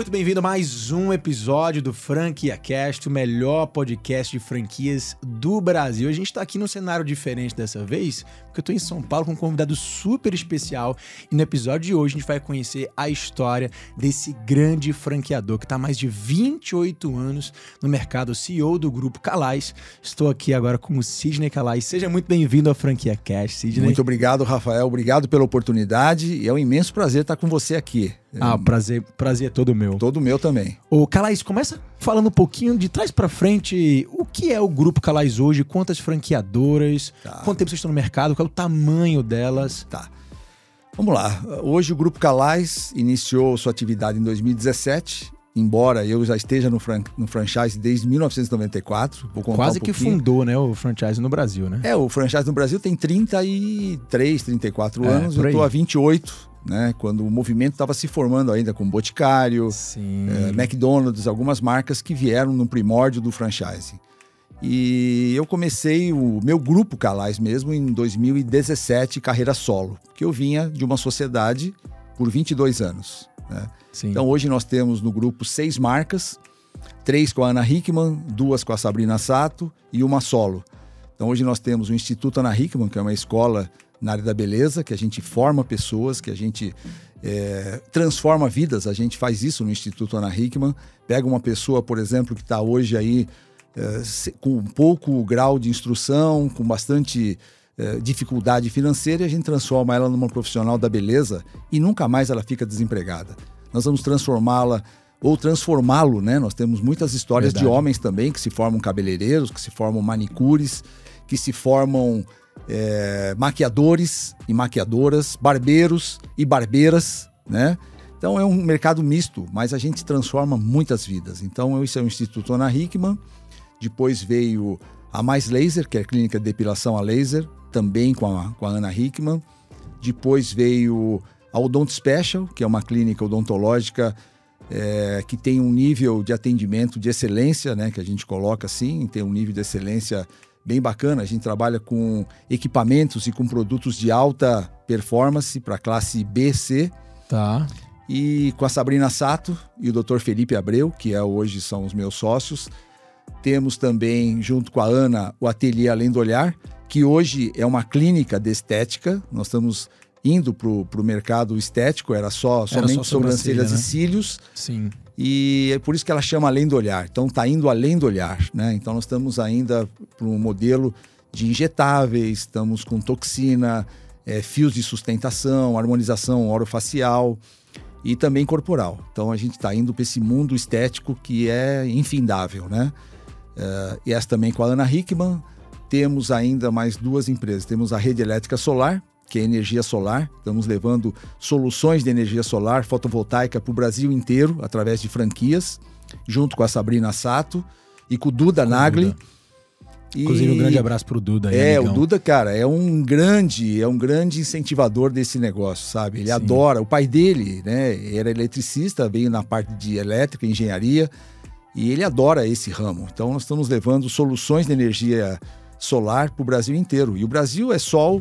muito bem-vindo a mais um episódio do Franquia Cast, o melhor podcast de franquias do Brasil. A gente está aqui num cenário diferente dessa vez, porque eu estou em São Paulo com um convidado super especial e no episódio de hoje a gente vai conhecer a história desse grande franqueador que está há mais de 28 anos no mercado, CEO do grupo Calais. Estou aqui agora com o Sidney Calais. Seja muito bem-vindo ao Franquia Cast, Sidney. Muito obrigado, Rafael. Obrigado pela oportunidade e é um imenso prazer estar com você aqui. Ah, prazer, prazer é todo meu. Todo meu também. Ô, Calais, começa falando um pouquinho de trás para frente. O que é o Grupo Calais hoje? Quantas franqueadoras? Tá. Quanto tempo vocês estão no mercado? Qual é o tamanho delas? Tá. Vamos lá. Hoje o Grupo Calais iniciou sua atividade em 2017. Embora eu já esteja no, fran no franchise desde 1994. Quase um que fundou né, o franchise no Brasil, né? É, o franchise no Brasil tem 33, 34 é, anos. Eu estou há 28 né? Quando o movimento estava se formando ainda com Boticário, é, McDonald's, algumas marcas que vieram no primórdio do franchise. E eu comecei o meu grupo Calais mesmo em 2017, carreira solo, que eu vinha de uma sociedade por 22 anos. Né? Então hoje nós temos no grupo seis marcas, três com a Ana Hickman, duas com a Sabrina Sato e uma solo. Então hoje nós temos o Instituto Ana Hickman, que é uma escola na área da beleza, que a gente forma pessoas, que a gente é, transforma vidas. A gente faz isso no Instituto Ana Hickman. Pega uma pessoa, por exemplo, que está hoje aí é, com um pouco grau de instrução, com bastante é, dificuldade financeira, e a gente transforma ela numa profissional da beleza e nunca mais ela fica desempregada. Nós vamos transformá-la ou transformá-lo, né? Nós temos muitas histórias Verdade. de homens também que se formam cabeleireiros, que se formam manicures, que se formam é, maquiadores e maquiadoras, barbeiros e barbeiras, né? Então é um mercado misto, mas a gente transforma muitas vidas. Então isso é o Instituto Ana Hickman. Depois veio a Mais Laser, que é a clínica de depilação a laser, também com a, com a Ana Hickman. Depois veio a Odont Special, que é uma clínica odontológica é, que tem um nível de atendimento de excelência, né? Que a gente coloca assim, tem um nível de excelência bem bacana. A gente trabalha com equipamentos e com produtos de alta performance para classe B, C. Tá. E com a Sabrina Sato e o Dr. Felipe Abreu, que é, hoje são os meus sócios. Temos também, junto com a Ana, o Ateliê Além do Olhar, que hoje é uma clínica de estética. Nós estamos indo para o mercado estético, era só somente era só sobrancelhas né? e cílios. Sim. E é por isso que ela chama além do olhar. Então está indo além do olhar, né? Então nós estamos ainda para um modelo de injetáveis, estamos com toxina, é, fios de sustentação, harmonização orofacial e também corporal. Então a gente está indo para esse mundo estético que é infindável, né? É, e essa também com a Ana Hickman. Temos ainda mais duas empresas. Temos a Rede Elétrica Solar, que é energia solar. Estamos levando soluções de energia solar fotovoltaica para o Brasil inteiro, através de franquias, junto com a Sabrina Sato e com o Duda com Nagli. Duda. E... Inclusive, um grande abraço para o Duda. Aí, é, amigão. o Duda, cara, é um grande, é um grande incentivador desse negócio, sabe? Ele Sim. adora. O pai dele, né, era eletricista, veio na parte de elétrica, engenharia, e ele adora esse ramo. Então, nós estamos levando soluções de energia solar para o Brasil inteiro. E o Brasil é sol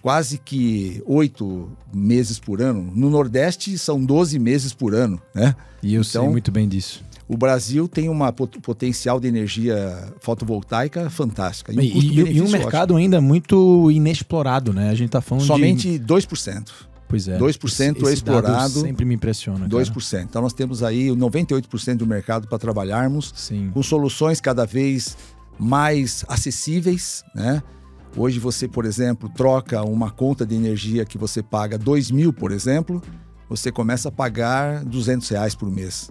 quase que oito meses por ano. No Nordeste são 12 meses por ano, né? E eu então, sei muito bem disso. O Brasil tem um potencial de energia fotovoltaica fantástica. E, um, e, e um mercado ótimo. ainda muito inexplorado, né? A gente está falando Somente de... 2%. Pois é. 2% esse, esse é explorado. sempre me impressiona. Cara. 2%. Então nós temos aí 98% do mercado para trabalharmos Sim. com soluções cada vez mais acessíveis, né? Hoje você, por exemplo, troca uma conta de energia que você paga 2 mil, por exemplo, você começa a pagar 200 reais por mês.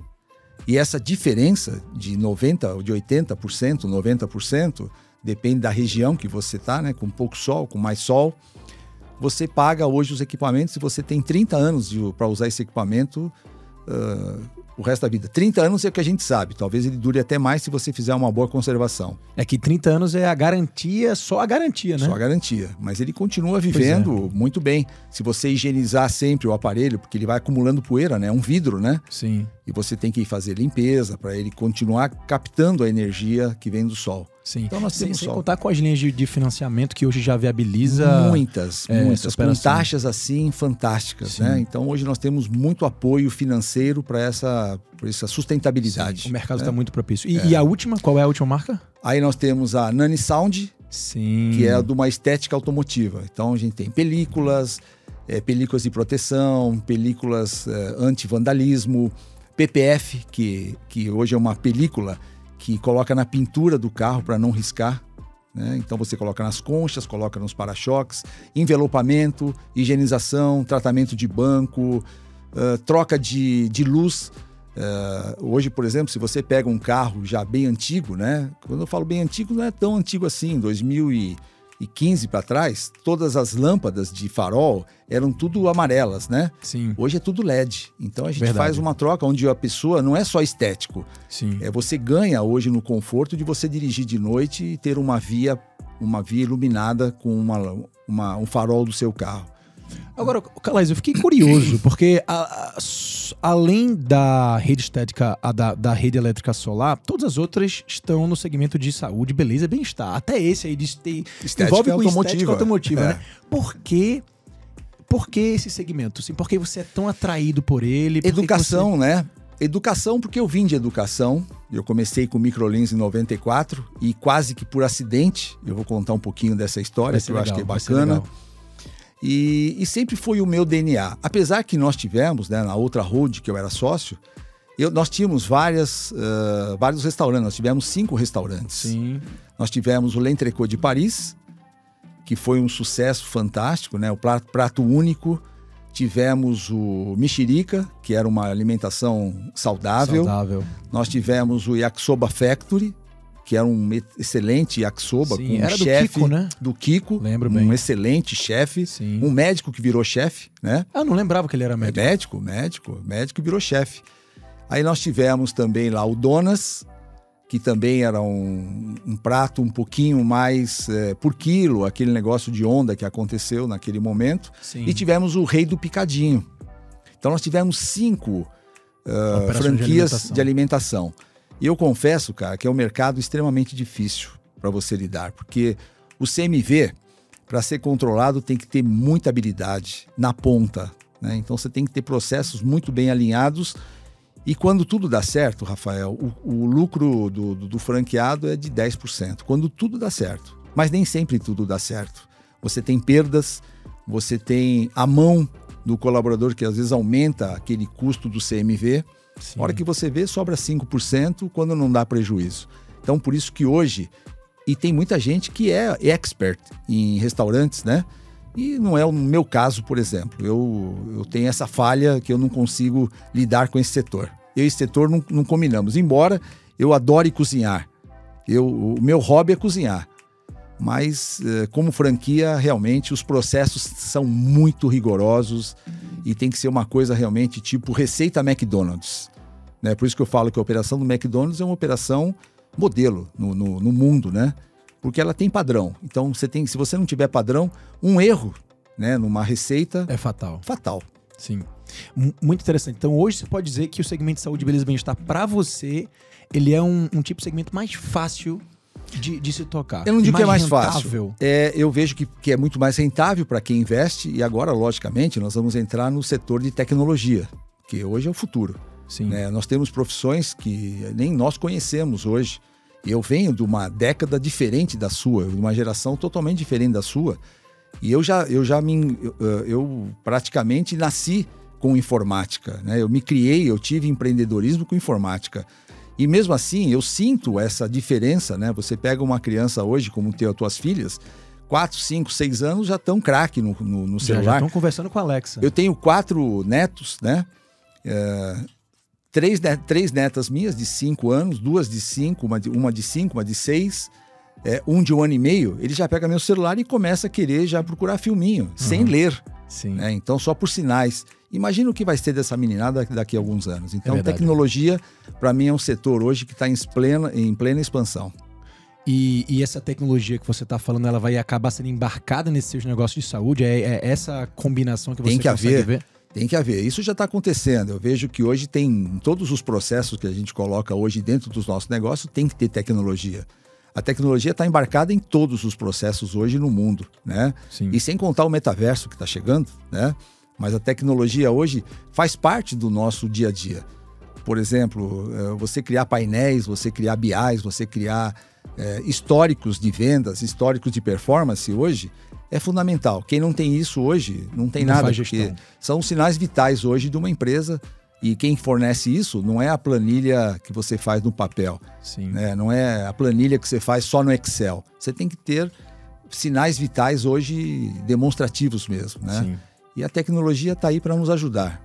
E essa diferença de 90% ou de 80%, 90%, depende da região que você está, né? com pouco sol, com mais sol, você paga hoje os equipamentos e você tem 30 anos para usar esse equipamento. Uh, o resto da vida. 30 anos é o que a gente sabe. Talvez ele dure até mais se você fizer uma boa conservação. É que 30 anos é a garantia, só a garantia, né? Só a garantia. Mas ele continua vivendo é. muito bem. Se você higienizar sempre o aparelho, porque ele vai acumulando poeira, né? É um vidro, né? Sim. E você tem que fazer limpeza para ele continuar captando a energia que vem do sol. Sim. Então nós temos sem, sem contar com as linhas de, de, financiamento que hoje já viabiliza muitas, é, muitas com taxas assim fantásticas, Sim. né? Então hoje nós temos muito apoio financeiro para essa, essa sustentabilidade. Sim, o mercado está né? muito propício. E, é. e, a última, qual é a última marca? Aí nós temos a Nani Sound, Sim. que é de uma estética automotiva. Então a gente tem películas, é, películas de proteção, películas é, anti-vandalismo, PPF, que, que hoje é uma película que coloca na pintura do carro para não riscar. Né? Então você coloca nas conchas, coloca nos para-choques, envelopamento, higienização, tratamento de banco, uh, troca de, de luz. Uh, hoje, por exemplo, se você pega um carro já bem antigo, né? Quando eu falo bem antigo, não é tão antigo assim, 2000 e 2015 para trás, todas as lâmpadas de farol eram tudo amarelas, né? Sim. Hoje é tudo LED. Então a gente Verdade. faz uma troca onde a pessoa não é só estético. Sim. É você ganha hoje no conforto de você dirigir de noite e ter uma via uma via iluminada com uma, uma um farol do seu carro. Agora, Calais, eu fiquei curioso, porque a, a, além da rede estética, da, da, rede elétrica solar, todas as outras estão no segmento de saúde, beleza e bem-estar. Até esse aí de estética envolve automotiva, estética automotiva é. né? Por que, por que esse segmento? Assim, por que você é tão atraído por ele? Por Educação, você... né? Educação, porque eu vim de educação. Eu comecei com microlins em 94 e quase que por acidente, eu vou contar um pouquinho dessa história, que eu legal, acho que é bacana. E, e, sempre foi o meu DNA. Apesar que nós tivemos, né, na outra road que eu era sócio, eu, nós tínhamos várias, uh, vários restaurantes. Nós tivemos cinco restaurantes. Sim. Nós tivemos o L'Entrecot de Paris, que foi um sucesso fantástico, né? O prato, prato único. Tivemos o Mexerica, que era uma alimentação saudável. Saudável. Nós tivemos o Yakisoba Factory, que era um excelente yakisoba Sim, com um chefe né? do Kiko, lembro bem, um excelente chefe, um médico que virou chefe, né? Ah, não lembrava que ele era médico. É médico, médico, médico virou chefe. Aí nós tivemos também lá o Donas, que também era um, um prato um pouquinho mais é, por quilo, aquele negócio de onda que aconteceu naquele momento. Sim. E tivemos o Rei do Picadinho. Então nós tivemos cinco uh, franquias de alimentação. De alimentação. E eu confesso, cara, que é um mercado extremamente difícil para você lidar, porque o CMV, para ser controlado, tem que ter muita habilidade na ponta. Né? Então você tem que ter processos muito bem alinhados. E quando tudo dá certo, Rafael, o, o lucro do, do, do franqueado é de 10%. Quando tudo dá certo. Mas nem sempre tudo dá certo. Você tem perdas, você tem a mão do colaborador que às vezes aumenta aquele custo do CMV. Sim. A hora que você vê, sobra 5% quando não dá prejuízo. Então, por isso que hoje, e tem muita gente que é expert em restaurantes, né? E não é o meu caso, por exemplo. Eu, eu tenho essa falha que eu não consigo lidar com esse setor. Eu e esse setor não, não combinamos. Embora eu adore cozinhar. Eu, o meu hobby é cozinhar. Mas, eh, como franquia, realmente os processos são muito rigorosos e tem que ser uma coisa realmente tipo receita McDonald's. Né? Por isso que eu falo que a operação do McDonald's é uma operação modelo no, no, no mundo, né? Porque ela tem padrão. Então, você tem, se você não tiver padrão, um erro né, numa receita. É fatal. Fatal. Sim. Muito interessante. Então, hoje você pode dizer que o segmento de saúde, beleza e bem-estar, para você, ele é um, um tipo de segmento mais fácil de, de se tocar. Eu não digo que é mais rentável. fácil. É, eu vejo que, que é muito mais rentável para quem investe e agora, logicamente, nós vamos entrar no setor de tecnologia, que hoje é o futuro. Sim. É, nós temos profissões que nem nós conhecemos hoje. Eu venho de uma década diferente da sua, de uma geração totalmente diferente da sua. E eu já, eu já me, eu, eu praticamente nasci com informática, né? Eu me criei, eu tive empreendedorismo com informática. E mesmo assim, eu sinto essa diferença, né? Você pega uma criança hoje, como tem as tuas filhas, 4, 5, 6 anos já estão craque no, no, no, celular. Já estão conversando com a Alexa. Eu tenho quatro netos, né? É, três, três netas minhas de 5 anos, duas de 5, uma de 5, uma de, cinco, uma de 6, é, um de um ano e meio. Ele já pega meu celular e começa a querer já procurar filminho, uhum. sem ler. Sim. Né? Então, só por sinais. Imagina o que vai ser dessa meninada daqui a alguns anos. Então, é tecnologia, para mim, é um setor hoje que está em plena, em plena expansão. E, e, essa tecnologia que você está falando, ela vai acabar sendo embarcada nesses seus negócios de saúde? É, é essa combinação que você tem que haver, ver? Tem que haver. Isso já está acontecendo. Eu vejo que hoje tem todos os processos que a gente coloca hoje dentro dos nossos negócios tem que ter tecnologia. A tecnologia está embarcada em todos os processos hoje no mundo, né? Sim. E sem contar o metaverso que está chegando, né? Mas a tecnologia hoje faz parte do nosso dia a dia. Por exemplo, eh, você criar painéis, você criar BIs, você criar é, históricos de vendas, históricos de performance hoje, é fundamental. Quem não tem isso hoje, não tem não nada, porque são sinais vitais hoje de uma empresa e quem fornece isso não é a planilha que você faz no papel, Sim. Né? não é a planilha que você faz só no Excel. Você tem que ter sinais vitais hoje demonstrativos mesmo, né? Sim. E a tecnologia está aí para nos ajudar.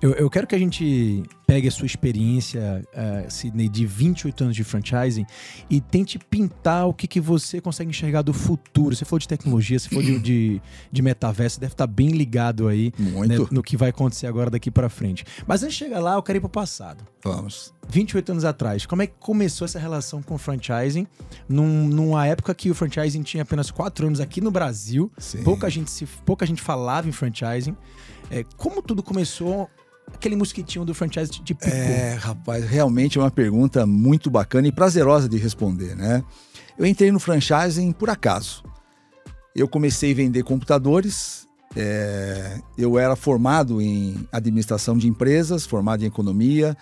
Eu, eu, quero que a gente pegue a sua experiência, uh, Sidney, de 28 anos de franchising e tente pintar o que, que você consegue enxergar do futuro. Você falou de tecnologia, você falou de, de, de metaverso, deve estar bem ligado aí né, no que vai acontecer agora daqui para frente. Mas antes de chegar lá, eu quero ir para o passado. Vamos. 28 anos atrás, como é que começou essa relação com o franchising? Num, numa época que o franchising tinha apenas 4 anos aqui no Brasil, pouca gente, se, pouca gente falava em franchising. É, como tudo começou aquele mosquitinho do franchise de picou? É, rapaz, realmente é uma pergunta muito bacana e prazerosa de responder, né? Eu entrei no franchising por acaso. Eu comecei a vender computadores, é, eu era formado em administração de empresas, formado em economia,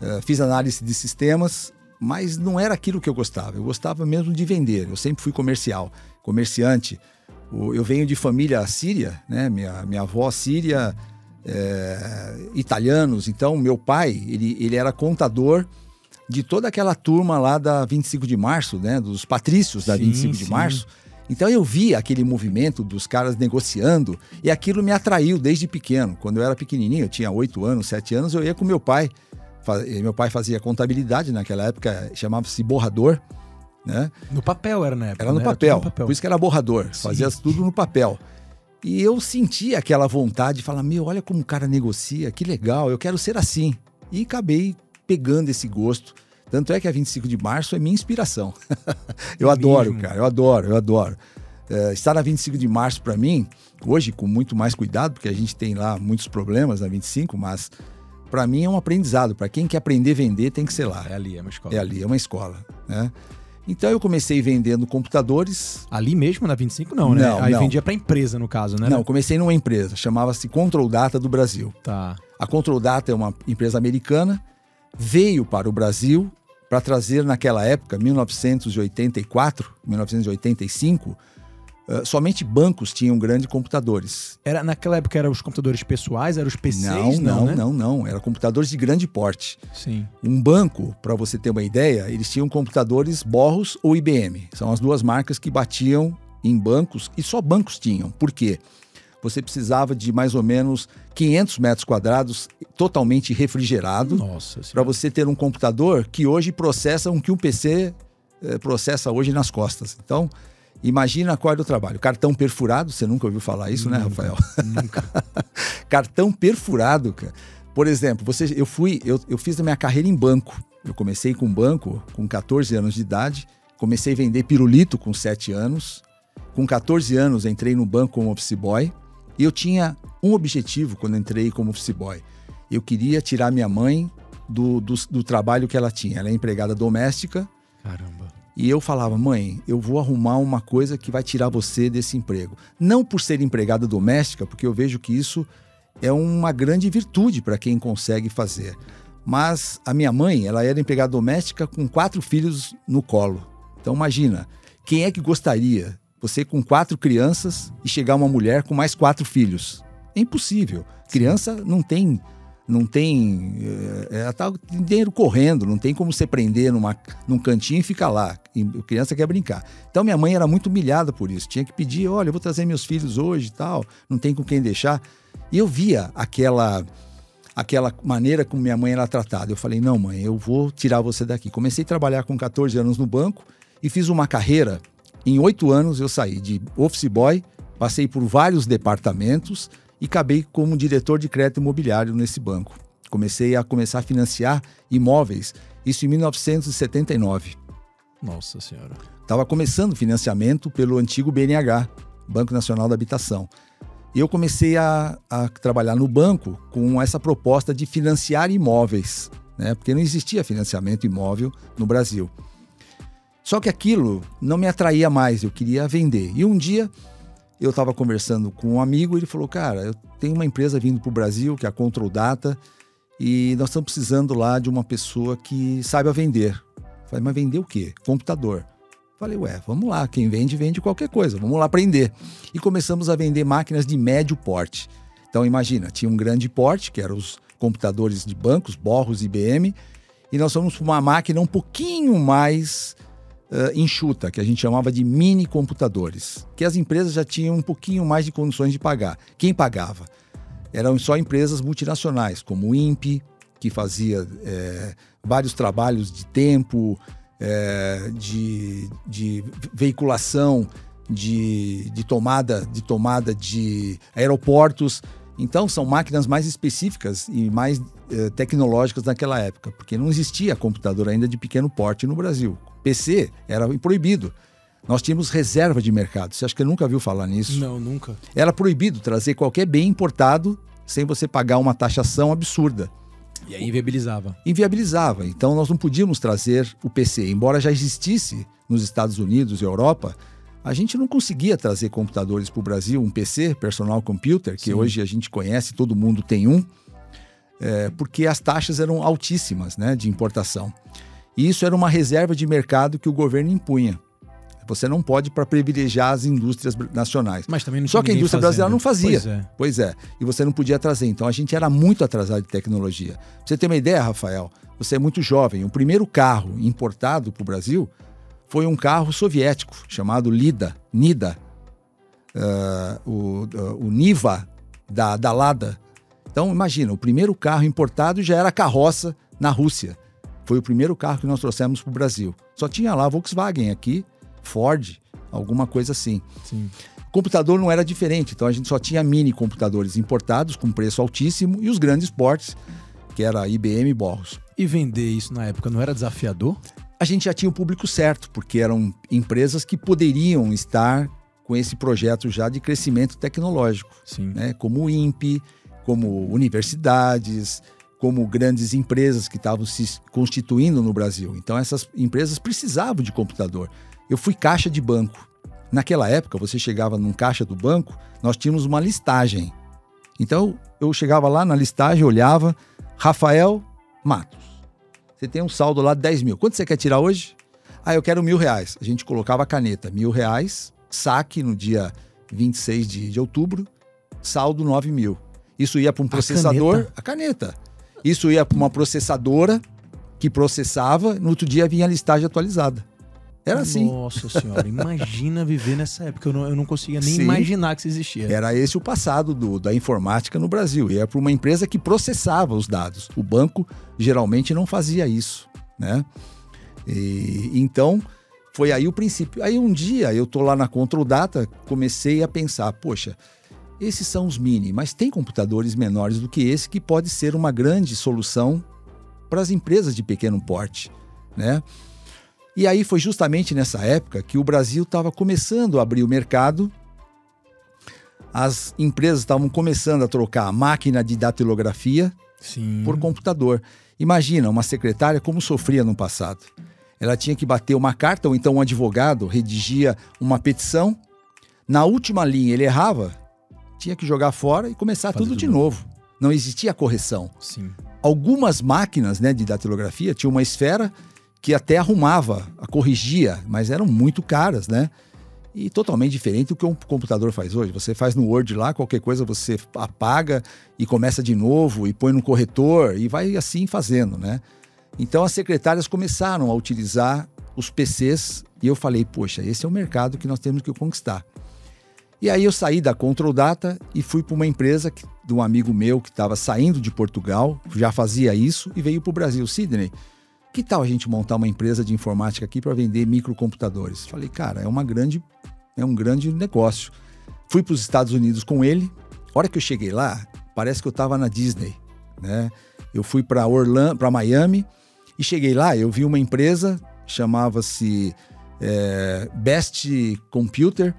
é, fiz análise de sistemas, mas não era aquilo que eu gostava. Eu gostava mesmo de vender. Eu sempre fui comercial, comerciante. Eu venho de família síria, né? Minha, minha avó síria, é, italianos. Então, meu pai, ele, ele era contador de toda aquela turma lá da 25 de março, né? Dos patrícios da sim, 25 sim. de março. Então eu vi aquele movimento dos caras negociando e aquilo me atraiu desde pequeno. Quando eu era pequenininho, eu tinha 8 anos, 7 anos, eu ia com meu pai. Meu pai fazia contabilidade naquela época, chamava-se borrador. Né? No papel era na época. Era no, né? papel, era no papel, por isso que era borrador, Sim. fazia tudo no papel. E eu senti aquela vontade de falar: meu, olha como o cara negocia, que legal, eu quero ser assim. E acabei pegando esse gosto. Tanto é que a 25 de março é minha inspiração. eu é adoro, mesmo? cara, eu adoro, eu adoro. É, estar na 25 de março para mim, hoje com muito mais cuidado, porque a gente tem lá muitos problemas na 25, mas para mim é um aprendizado. Para quem quer aprender a vender, tem que ser lá. É ali, é uma escola. É ali, é uma escola. Né? Então eu comecei vendendo computadores. Ali mesmo na 25 não, né? Não, Aí não. vendia para empresa no caso, né? Não, comecei numa empresa, chamava-se Control Data do Brasil. Tá. A Control Data é uma empresa americana, veio para o Brasil para trazer naquela época, 1984, 1985, Uh, somente bancos tinham grandes computadores. Era naquela época eram os computadores pessoais, eram os PCs, não, não, não, né? não, não, era computadores de grande porte. Sim. Um banco, para você ter uma ideia, eles tinham computadores Borros ou IBM. São as duas marcas que batiam em bancos e só bancos tinham. Por quê? Você precisava de mais ou menos 500 metros quadrados totalmente refrigerado para você ter um computador que hoje processa o que um PC eh, processa hoje nas costas. Então, Imagina qual era o trabalho. Cartão perfurado, você nunca ouviu falar isso, né, nunca, né, Rafael? Nunca. Cartão perfurado, cara. Por exemplo, você, eu fui, eu, eu fiz a minha carreira em banco. Eu comecei com banco com 14 anos de idade, comecei a vender pirulito com 7 anos. Com 14 anos entrei no banco como office boy e eu tinha um objetivo quando entrei como office boy. Eu queria tirar minha mãe do, do, do trabalho que ela tinha. Ela é empregada doméstica. Caramba. E eu falava, mãe, eu vou arrumar uma coisa que vai tirar você desse emprego. Não por ser empregada doméstica, porque eu vejo que isso é uma grande virtude para quem consegue fazer. Mas a minha mãe, ela era empregada doméstica com quatro filhos no colo. Então imagina, quem é que gostaria, você com quatro crianças e chegar uma mulher com mais quatro filhos? É impossível. Criança não tem não tem. É, ela tá dinheiro correndo, não tem como você prender numa, num cantinho e ficar lá. E a criança quer brincar. Então minha mãe era muito humilhada por isso. Tinha que pedir: olha, eu vou trazer meus filhos hoje e tal, não tem com quem deixar. E eu via aquela aquela maneira como minha mãe era tratada. Eu falei: não, mãe, eu vou tirar você daqui. Comecei a trabalhar com 14 anos no banco e fiz uma carreira. Em oito anos eu saí de office boy, passei por vários departamentos e acabei como diretor de crédito imobiliário nesse banco. Comecei a começar a financiar imóveis, isso em 1979. Nossa Senhora. Estava começando o financiamento pelo antigo BNH, Banco Nacional da Habitação. E eu comecei a, a trabalhar no banco com essa proposta de financiar imóveis, né? porque não existia financiamento imóvel no Brasil. Só que aquilo não me atraía mais, eu queria vender. E um dia eu estava conversando com um amigo e ele falou: Cara, eu tenho uma empresa vindo para o Brasil, que é a Control Data, e nós estamos precisando lá de uma pessoa que saiba vender. Eu falei, mas vender o quê? Computador. Falei, ué, vamos lá, quem vende, vende qualquer coisa, vamos lá aprender. E começamos a vender máquinas de médio porte. Então, imagina, tinha um grande porte, que eram os computadores de bancos, Borros IBM, e nós fomos para uma máquina um pouquinho mais uh, enxuta, que a gente chamava de mini computadores, que as empresas já tinham um pouquinho mais de condições de pagar. Quem pagava? Eram só empresas multinacionais, como o INPE, que fazia é, vários trabalhos de tempo, é, de, de veiculação, de, de, tomada, de tomada de aeroportos. Então, são máquinas mais específicas e mais é, tecnológicas naquela época, porque não existia computador ainda de pequeno porte no Brasil. PC era proibido. Nós tínhamos reserva de mercado. Você acha que nunca viu falar nisso? Não, nunca. Era proibido trazer qualquer bem importado sem você pagar uma taxação absurda. E aí inviabilizava. Inviabilizava. Então nós não podíamos trazer o PC. Embora já existisse nos Estados Unidos e Europa, a gente não conseguia trazer computadores para o Brasil, um PC, personal computer, que Sim. hoje a gente conhece, todo mundo tem um, é, porque as taxas eram altíssimas né, de importação. E isso era uma reserva de mercado que o governo impunha. Você não pode para privilegiar as indústrias nacionais. Mas também não Só que a indústria brasileira não fazia. Pois é. pois é. E você não podia trazer. Então a gente era muito atrasado de tecnologia. Pra você ter uma ideia, Rafael, você é muito jovem. O primeiro carro importado para o Brasil foi um carro soviético chamado Lida, Nida. Uh, o, uh, o Niva da, da Lada. Então imagina, o primeiro carro importado já era carroça na Rússia. Foi o primeiro carro que nós trouxemos para o Brasil. Só tinha lá Volkswagen aqui Ford, alguma coisa assim. Sim. Computador não era diferente, então a gente só tinha mini computadores importados com preço altíssimo e os grandes portes, que era IBM e Borros. E vender isso na época não era desafiador? A gente já tinha o público certo, porque eram empresas que poderiam estar com esse projeto já de crescimento tecnológico, Sim. Né? como o INPE, como universidades, como grandes empresas que estavam se constituindo no Brasil. Então essas empresas precisavam de computador. Eu fui caixa de banco. Naquela época, você chegava num caixa do banco, nós tínhamos uma listagem. Então, eu chegava lá na listagem, olhava, Rafael Matos. Você tem um saldo lá de 10 mil. Quanto você quer tirar hoje? Ah, eu quero mil reais. A gente colocava a caneta, mil reais, saque no dia 26 de, de outubro, saldo 9 mil. Isso ia para um processador, caneta. a caneta. Isso ia para uma processadora que processava, no outro dia vinha a listagem atualizada. Era assim. Nossa senhora, imagina viver nessa época. Eu não, eu não conseguia nem Sim. imaginar que isso existia. Era esse o passado do, da informática no Brasil. E era para uma empresa que processava os dados. O banco geralmente não fazia isso, né? E, então, foi aí o princípio. Aí um dia eu tô lá na Control Data, comecei a pensar, poxa, esses são os mini, mas tem computadores menores do que esse que pode ser uma grande solução para as empresas de pequeno porte, né? E aí foi justamente nessa época que o Brasil estava começando a abrir o mercado, as empresas estavam começando a trocar a máquina de datilografia Sim. por computador. Imagina uma secretária como sofria no passado. Ela tinha que bater uma carta, ou então um advogado redigia uma petição. Na última linha ele errava, tinha que jogar fora e começar tudo, tudo de novo. Não existia correção. Sim. Algumas máquinas né, de datilografia tinham uma esfera que até arrumava, corrigia, mas eram muito caras, né? E totalmente diferente do que um computador faz hoje. Você faz no Word lá, qualquer coisa você apaga e começa de novo e põe no corretor e vai assim fazendo, né? Então as secretárias começaram a utilizar os PCs e eu falei, poxa, esse é o mercado que nós temos que conquistar. E aí eu saí da Control Data e fui para uma empresa que, de um amigo meu que estava saindo de Portugal, já fazia isso e veio para o Brasil, Sydney que tal a gente montar uma empresa de informática aqui para vender microcomputadores? Falei, cara, é uma grande, é um grande negócio. Fui para os Estados Unidos com ele. A hora que eu cheguei lá, parece que eu estava na Disney, né? Eu fui para Orlando, para Miami e cheguei lá, eu vi uma empresa chamava-se é, Best Computer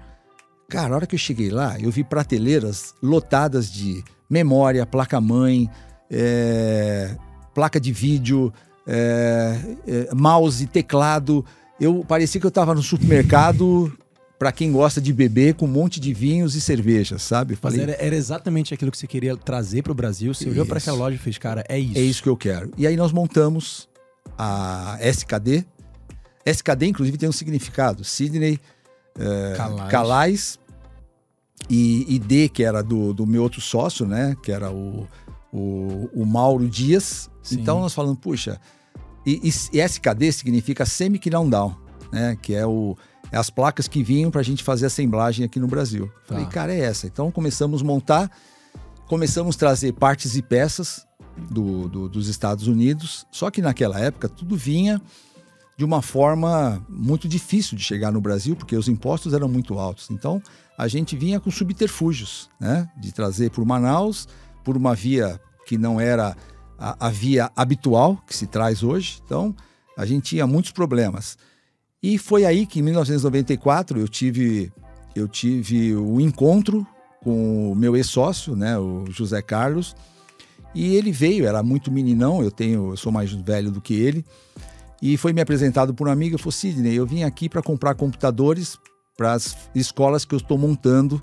Cara, a hora que eu cheguei lá, eu vi prateleiras lotadas de memória, placa-mãe, é, placa de vídeo, é, é, mouse, teclado. Eu parecia que eu estava no supermercado para quem gosta de beber com um monte de vinhos e cervejas, sabe? Falei, Mas era, era, exatamente aquilo que você queria trazer para o Brasil. Você isso. olhou para aquela loja e fez, cara, é isso. É isso que eu quero. E aí nós montamos a SKD. SKD, inclusive, tem um significado. Sidney é, Calais. Calais e, e, D, que era do, do meu outro sócio, né? Que era o, o, o Mauro Dias. Sim. Então nós falamos, puxa, e, e, SKD significa Semi Down, né? Que é o é as placas que vinham para a gente fazer assemblagem aqui no Brasil. Tá. Falei, cara, é essa. Então começamos a montar, começamos a trazer partes e peças do, do, dos Estados Unidos. Só que naquela época tudo vinha de uma forma muito difícil de chegar no Brasil, porque os impostos eram muito altos. Então a gente vinha com subterfúgios, né? De trazer por Manaus, por uma via que não era a, a via habitual que se traz hoje. Então a gente tinha muitos problemas. E foi aí que em 1994 eu tive eu tive o um encontro com o meu ex-sócio, né, o José Carlos, e ele veio, era muito meninão, eu tenho, eu sou mais velho do que ele, e foi me apresentado por um amigo, eu falei, Sidney, eu vim aqui para comprar computadores para as escolas que eu estou montando.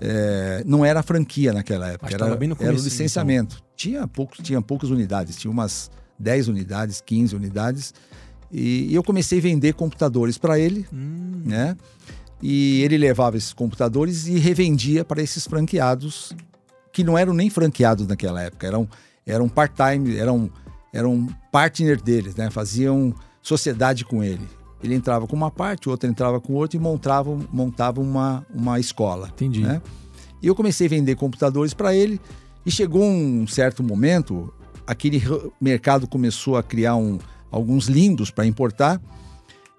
É, não era franquia naquela época, era, era o licenciamento. Então. Tinha, poucos, tinha poucas unidades, tinha umas 10 unidades, 15 unidades, e, eu comecei a vender computadores para ele, hum. né? E ele levava esses computadores e revendia para esses franqueados, que não eram nem franqueados naquela época, eram, eram part-time, eram, eram partner deles, né? Faziam sociedade com ele. Ele entrava com uma parte, o outro entrava com outra e montava, montava uma, uma escola. Entendi. Né? E eu comecei a vender computadores para ele e chegou um certo momento, aquele mercado começou a criar um, alguns lindos para importar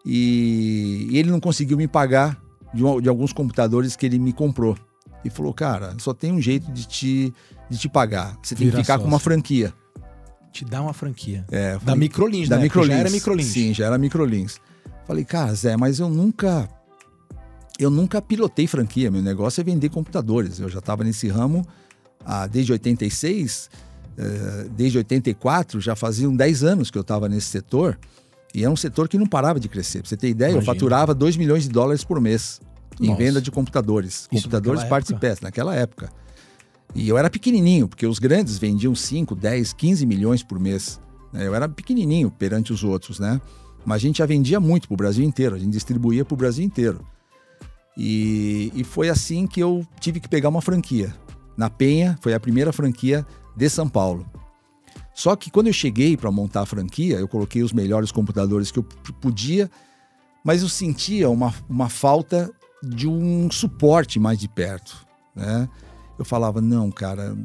e, e, ele não conseguiu me pagar de, de, alguns computadores que ele me comprou. E falou, cara, só tem um jeito de te, de te pagar. Você tem Vira que ficar sócio. com uma franquia. Te dá uma franquia. É, da Microlins, da né? Microlins. Já era Microlins. Sim, já era Microlins. Falei, cara, Zé, mas eu nunca eu nunca pilotei franquia. Meu negócio é vender computadores. Eu já estava nesse ramo ah, desde 86 eh, desde 84, já faziam 10 anos que eu estava nesse setor, e é um setor que não parava de crescer. Pra você ter ideia, Imagina. eu faturava 2 milhões de dólares por mês Nossa. em venda de computadores. Isso computadores partes e peças, naquela época. E eu era pequenininho, porque os grandes vendiam 5, 10, 15 milhões por mês. Né? Eu era pequenininho perante os outros, né? Mas a gente já vendia muito para o Brasil inteiro, a gente distribuía para o Brasil inteiro. E, e foi assim que eu tive que pegar uma franquia. Na Penha, foi a primeira franquia de São Paulo. Só que quando eu cheguei para montar a franquia, eu coloquei os melhores computadores que eu podia, mas eu sentia uma, uma falta de um suporte mais de perto. Né? Eu falava, não, cara,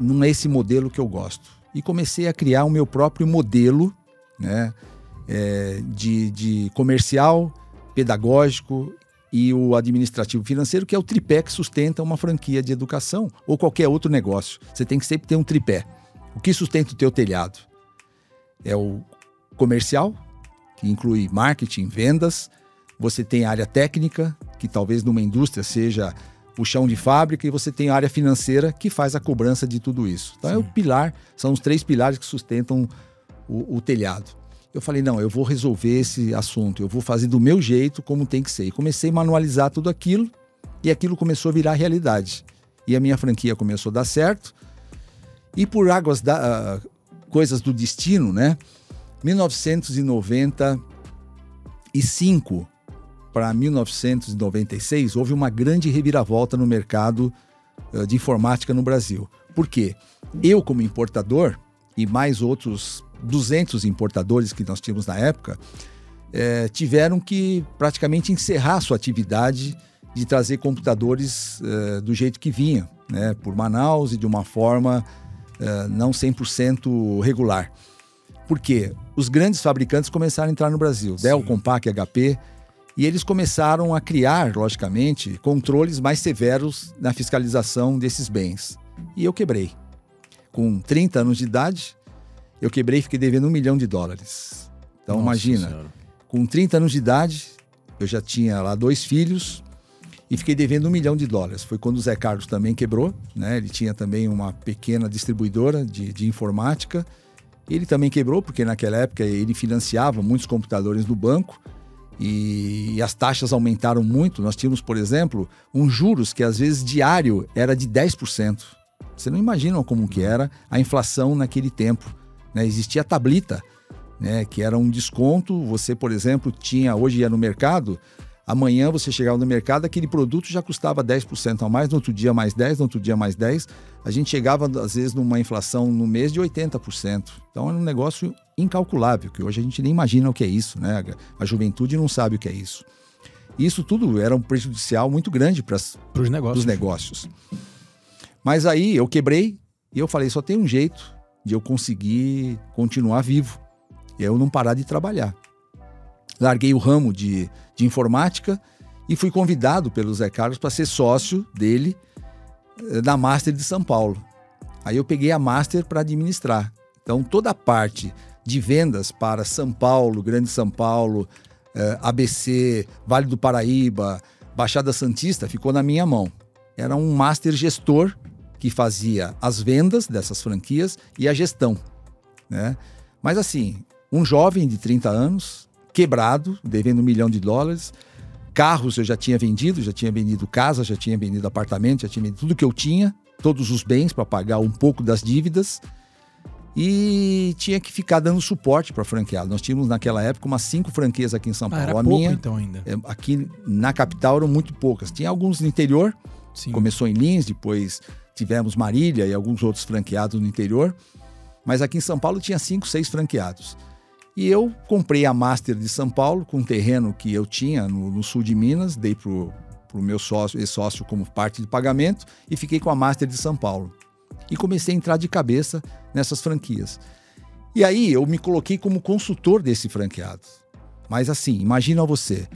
não é esse modelo que eu gosto. E comecei a criar o meu próprio modelo né? É, de, de comercial, pedagógico e o administrativo financeiro, que é o tripé que sustenta uma franquia de educação ou qualquer outro negócio. Você tem que sempre ter um tripé. O que sustenta o teu telhado? É o comercial, que inclui marketing, vendas. Você tem a área técnica, que talvez numa indústria seja o chão de fábrica, e você tem a área financeira, que faz a cobrança de tudo isso. Então Sim. é o pilar, são os três pilares que sustentam o, o telhado. Eu falei, não, eu vou resolver esse assunto, eu vou fazer do meu jeito, como tem que ser. E comecei a manualizar tudo aquilo e aquilo começou a virar realidade. E a minha franquia começou a dar certo. E por águas da uh, coisas do destino, né? 1995 para 1996 houve uma grande reviravolta no mercado uh, de informática no Brasil. Por quê? Eu como importador e mais outros 200 importadores que nós tínhamos na época, é, tiveram que praticamente encerrar sua atividade de trazer computadores é, do jeito que vinha, né, por Manaus e de uma forma não 100% regular. Por quê? Os grandes fabricantes começaram a entrar no Brasil, Sim. Dell, Compaq, HP, e eles começaram a criar, logicamente, controles mais severos na fiscalização desses bens. E eu quebrei. Com 30 anos de idade, eu quebrei e fiquei devendo um milhão de dólares. Então Nossa imagina, senhora. com 30 anos de idade, eu já tinha lá dois filhos e fiquei devendo um milhão de dólares. Foi quando o Zé Carlos também quebrou, né? Ele tinha também uma pequena distribuidora de, de informática. Ele também quebrou, porque naquela época ele financiava muitos computadores do banco e, as taxas aumentaram muito. Nós tínhamos, por exemplo, um juros que às vezes diário era de 10%. Você não imagina como que era a inflação naquele tempo. Né? Existia a tablita, né? que era um desconto. Você, por exemplo, tinha, hoje ia no mercado, amanhã você chegava no mercado, aquele produto já custava 10% a mais, no outro dia mais 10%, no outro dia mais 10%. A gente chegava, às vezes, numa inflação no mês de 80%. Então era um negócio incalculável, que hoje a gente nem imagina o que é isso, né? A juventude não sabe o que é isso. Isso tudo era um prejudicial muito grande para os negócios. negócios. Mas aí eu quebrei e eu falei, só tem um jeito de eu conseguir continuar vivo. E eu não parar de trabalhar. Larguei o ramo de, de informática e fui convidado pelo Zé Carlos para ser sócio dele da eh, Master de São Paulo. Aí eu peguei a Master para administrar. Então toda a parte de vendas para São Paulo, Grande São Paulo, eh, ABC, Vale do Paraíba, Baixada Santista ficou na minha mão. Era um master gestor que fazia as vendas dessas franquias e a gestão. Né? Mas assim, um jovem de 30 anos, quebrado, devendo um milhão de dólares, carros eu já tinha vendido, já tinha vendido casa, já tinha vendido apartamento, já tinha vendido tudo que eu tinha, todos os bens para pagar um pouco das dívidas e tinha que ficar dando suporte para franqueado. Nós tínhamos naquela época umas cinco franquias aqui em São Paulo. Ah, era a pouco, minha, então ainda. É, aqui na capital eram muito poucas. Tinha alguns no interior. Sim. Começou em Lins, depois tivemos Marília e alguns outros franqueados no interior, mas aqui em São Paulo tinha cinco, seis franqueados. E eu comprei a Master de São Paulo com um terreno que eu tinha no, no sul de Minas, dei para o meu sócio, ex-sócio como parte de pagamento e fiquei com a Master de São Paulo. E comecei a entrar de cabeça nessas franquias. E aí eu me coloquei como consultor desse franqueado. Mas assim, imagina você,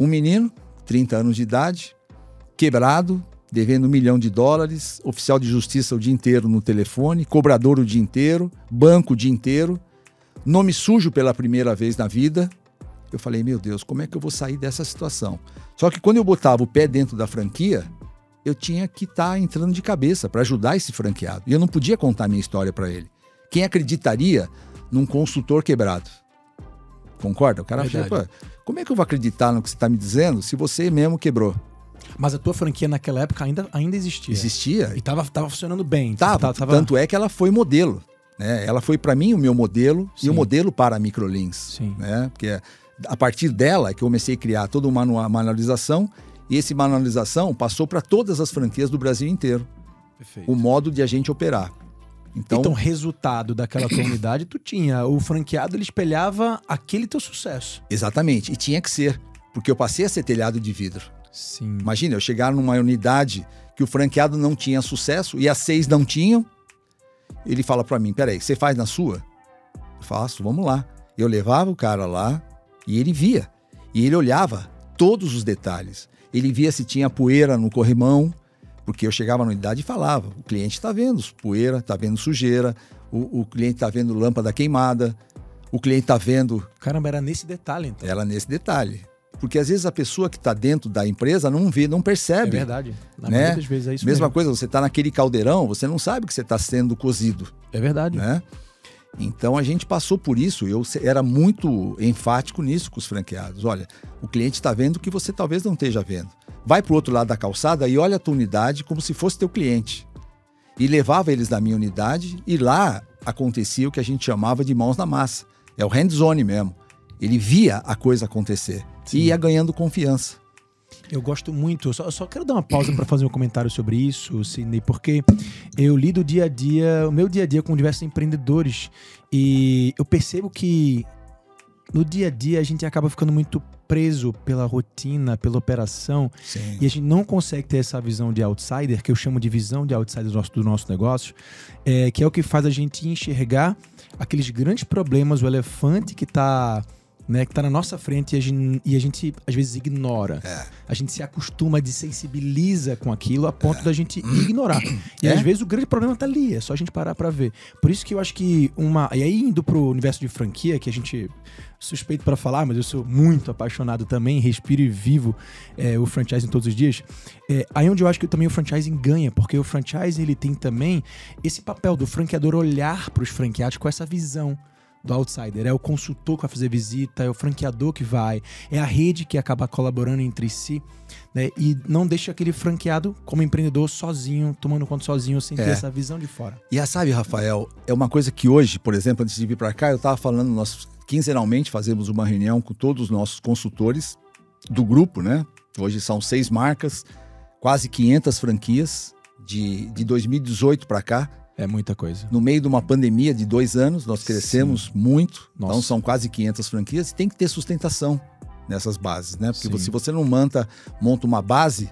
um menino, 30 anos de idade, quebrado, devendo um milhão de dólares, oficial de justiça o dia inteiro no telefone, cobrador o dia inteiro, banco o dia inteiro, nome sujo pela primeira vez na vida. Eu falei, meu Deus, como é que eu vou sair dessa situação? Só que quando eu botava o pé dentro da franquia, eu tinha que estar tá entrando de cabeça para ajudar esse franqueado. E eu não podia contar minha história para ele. Quem acreditaria num consultor quebrado? Concorda? O cara fala, como é que eu vou acreditar no que você está me dizendo se você mesmo quebrou? Mas a tua franquia naquela época ainda, ainda existia. Existia. E tava, tava funcionando bem. Tipo, tava, tava... Tanto é que ela foi modelo. Né? Ela foi para mim o meu modelo Sim. e o modelo para a Microlins. Sim. Né? Porque a partir dela que eu comecei a criar toda uma manualização e esse manualização passou para todas as franquias do Brasil inteiro. Perfeito. O modo de a gente operar. Então, então resultado daquela tua unidade, tu tinha. O franqueado ele espelhava aquele teu sucesso. Exatamente. E tinha que ser. Porque eu passei a ser telhado de vidro. Sim. Imagina, eu chegar numa unidade que o franqueado não tinha sucesso e as seis não tinham. Ele fala para mim: peraí, você faz na sua? Eu faço, vamos lá. Eu levava o cara lá e ele via. E ele olhava todos os detalhes. Ele via se tinha poeira no corrimão, porque eu chegava na unidade e falava: o cliente está vendo poeira, está vendo sujeira, o, o cliente está vendo lâmpada queimada, o cliente está vendo. Caramba, era nesse detalhe então. Era nesse detalhe. Porque às vezes a pessoa que está dentro da empresa não vê, não percebe. É verdade. Na né? das vezes é isso Mesma mesmo. coisa, você está naquele caldeirão, você não sabe que você está sendo cozido. É verdade. Né? Então a gente passou por isso. Eu era muito enfático nisso com os franqueados. Olha, o cliente está vendo que você talvez não esteja vendo. Vai para o outro lado da calçada e olha a tua unidade como se fosse teu cliente. E levava eles da minha unidade e lá acontecia o que a gente chamava de mãos na massa. É o hands-on mesmo. Ele via a coisa acontecer. Sim. e ia ganhando confiança. Eu gosto muito. Eu só, eu só quero dar uma pausa para fazer um comentário sobre isso, Sidney, porque eu lido dia a dia, o meu dia a dia com diversos empreendedores e eu percebo que no dia a dia a gente acaba ficando muito preso pela rotina, pela operação Sim. e a gente não consegue ter essa visão de outsider, que eu chamo de visão de outsider do nosso, do nosso negócio, é, que é o que faz a gente enxergar aqueles grandes problemas, o elefante que está né, que está na nossa frente e a, gente, e a gente às vezes ignora. É. A gente se acostuma, desensibiliza com aquilo a ponto é. da gente ignorar. E é? às vezes o grande problema está ali, é só a gente parar para ver. Por isso que eu acho que uma. E aí, indo pro universo de franquia, que a gente suspeito para falar, mas eu sou muito apaixonado também, respiro e vivo é, o franchising todos os dias. É, aí onde eu acho que também o franchising ganha, porque o franchising ele tem também esse papel do franqueador olhar para os franqueados com essa visão do outsider. É o consultor que vai fazer visita, é o franqueador que vai, é a rede que acaba colaborando entre si, né? E não deixa aquele franqueado como empreendedor sozinho, tomando conta sozinho, sem é. ter essa visão de fora. E a sabe, Rafael, é uma coisa que hoje, por exemplo, antes de vir para cá, eu estava falando, nós quinzenalmente fazemos uma reunião com todos os nossos consultores do grupo, né? Hoje são seis marcas, quase 500 franquias de, de 2018 para cá. É muita coisa. No meio de uma pandemia de dois anos, nós crescemos Sim. muito. Então, Nossa. Então são quase 500 franquias e tem que ter sustentação nessas bases, né? Porque Sim. se você não monta, monta uma base,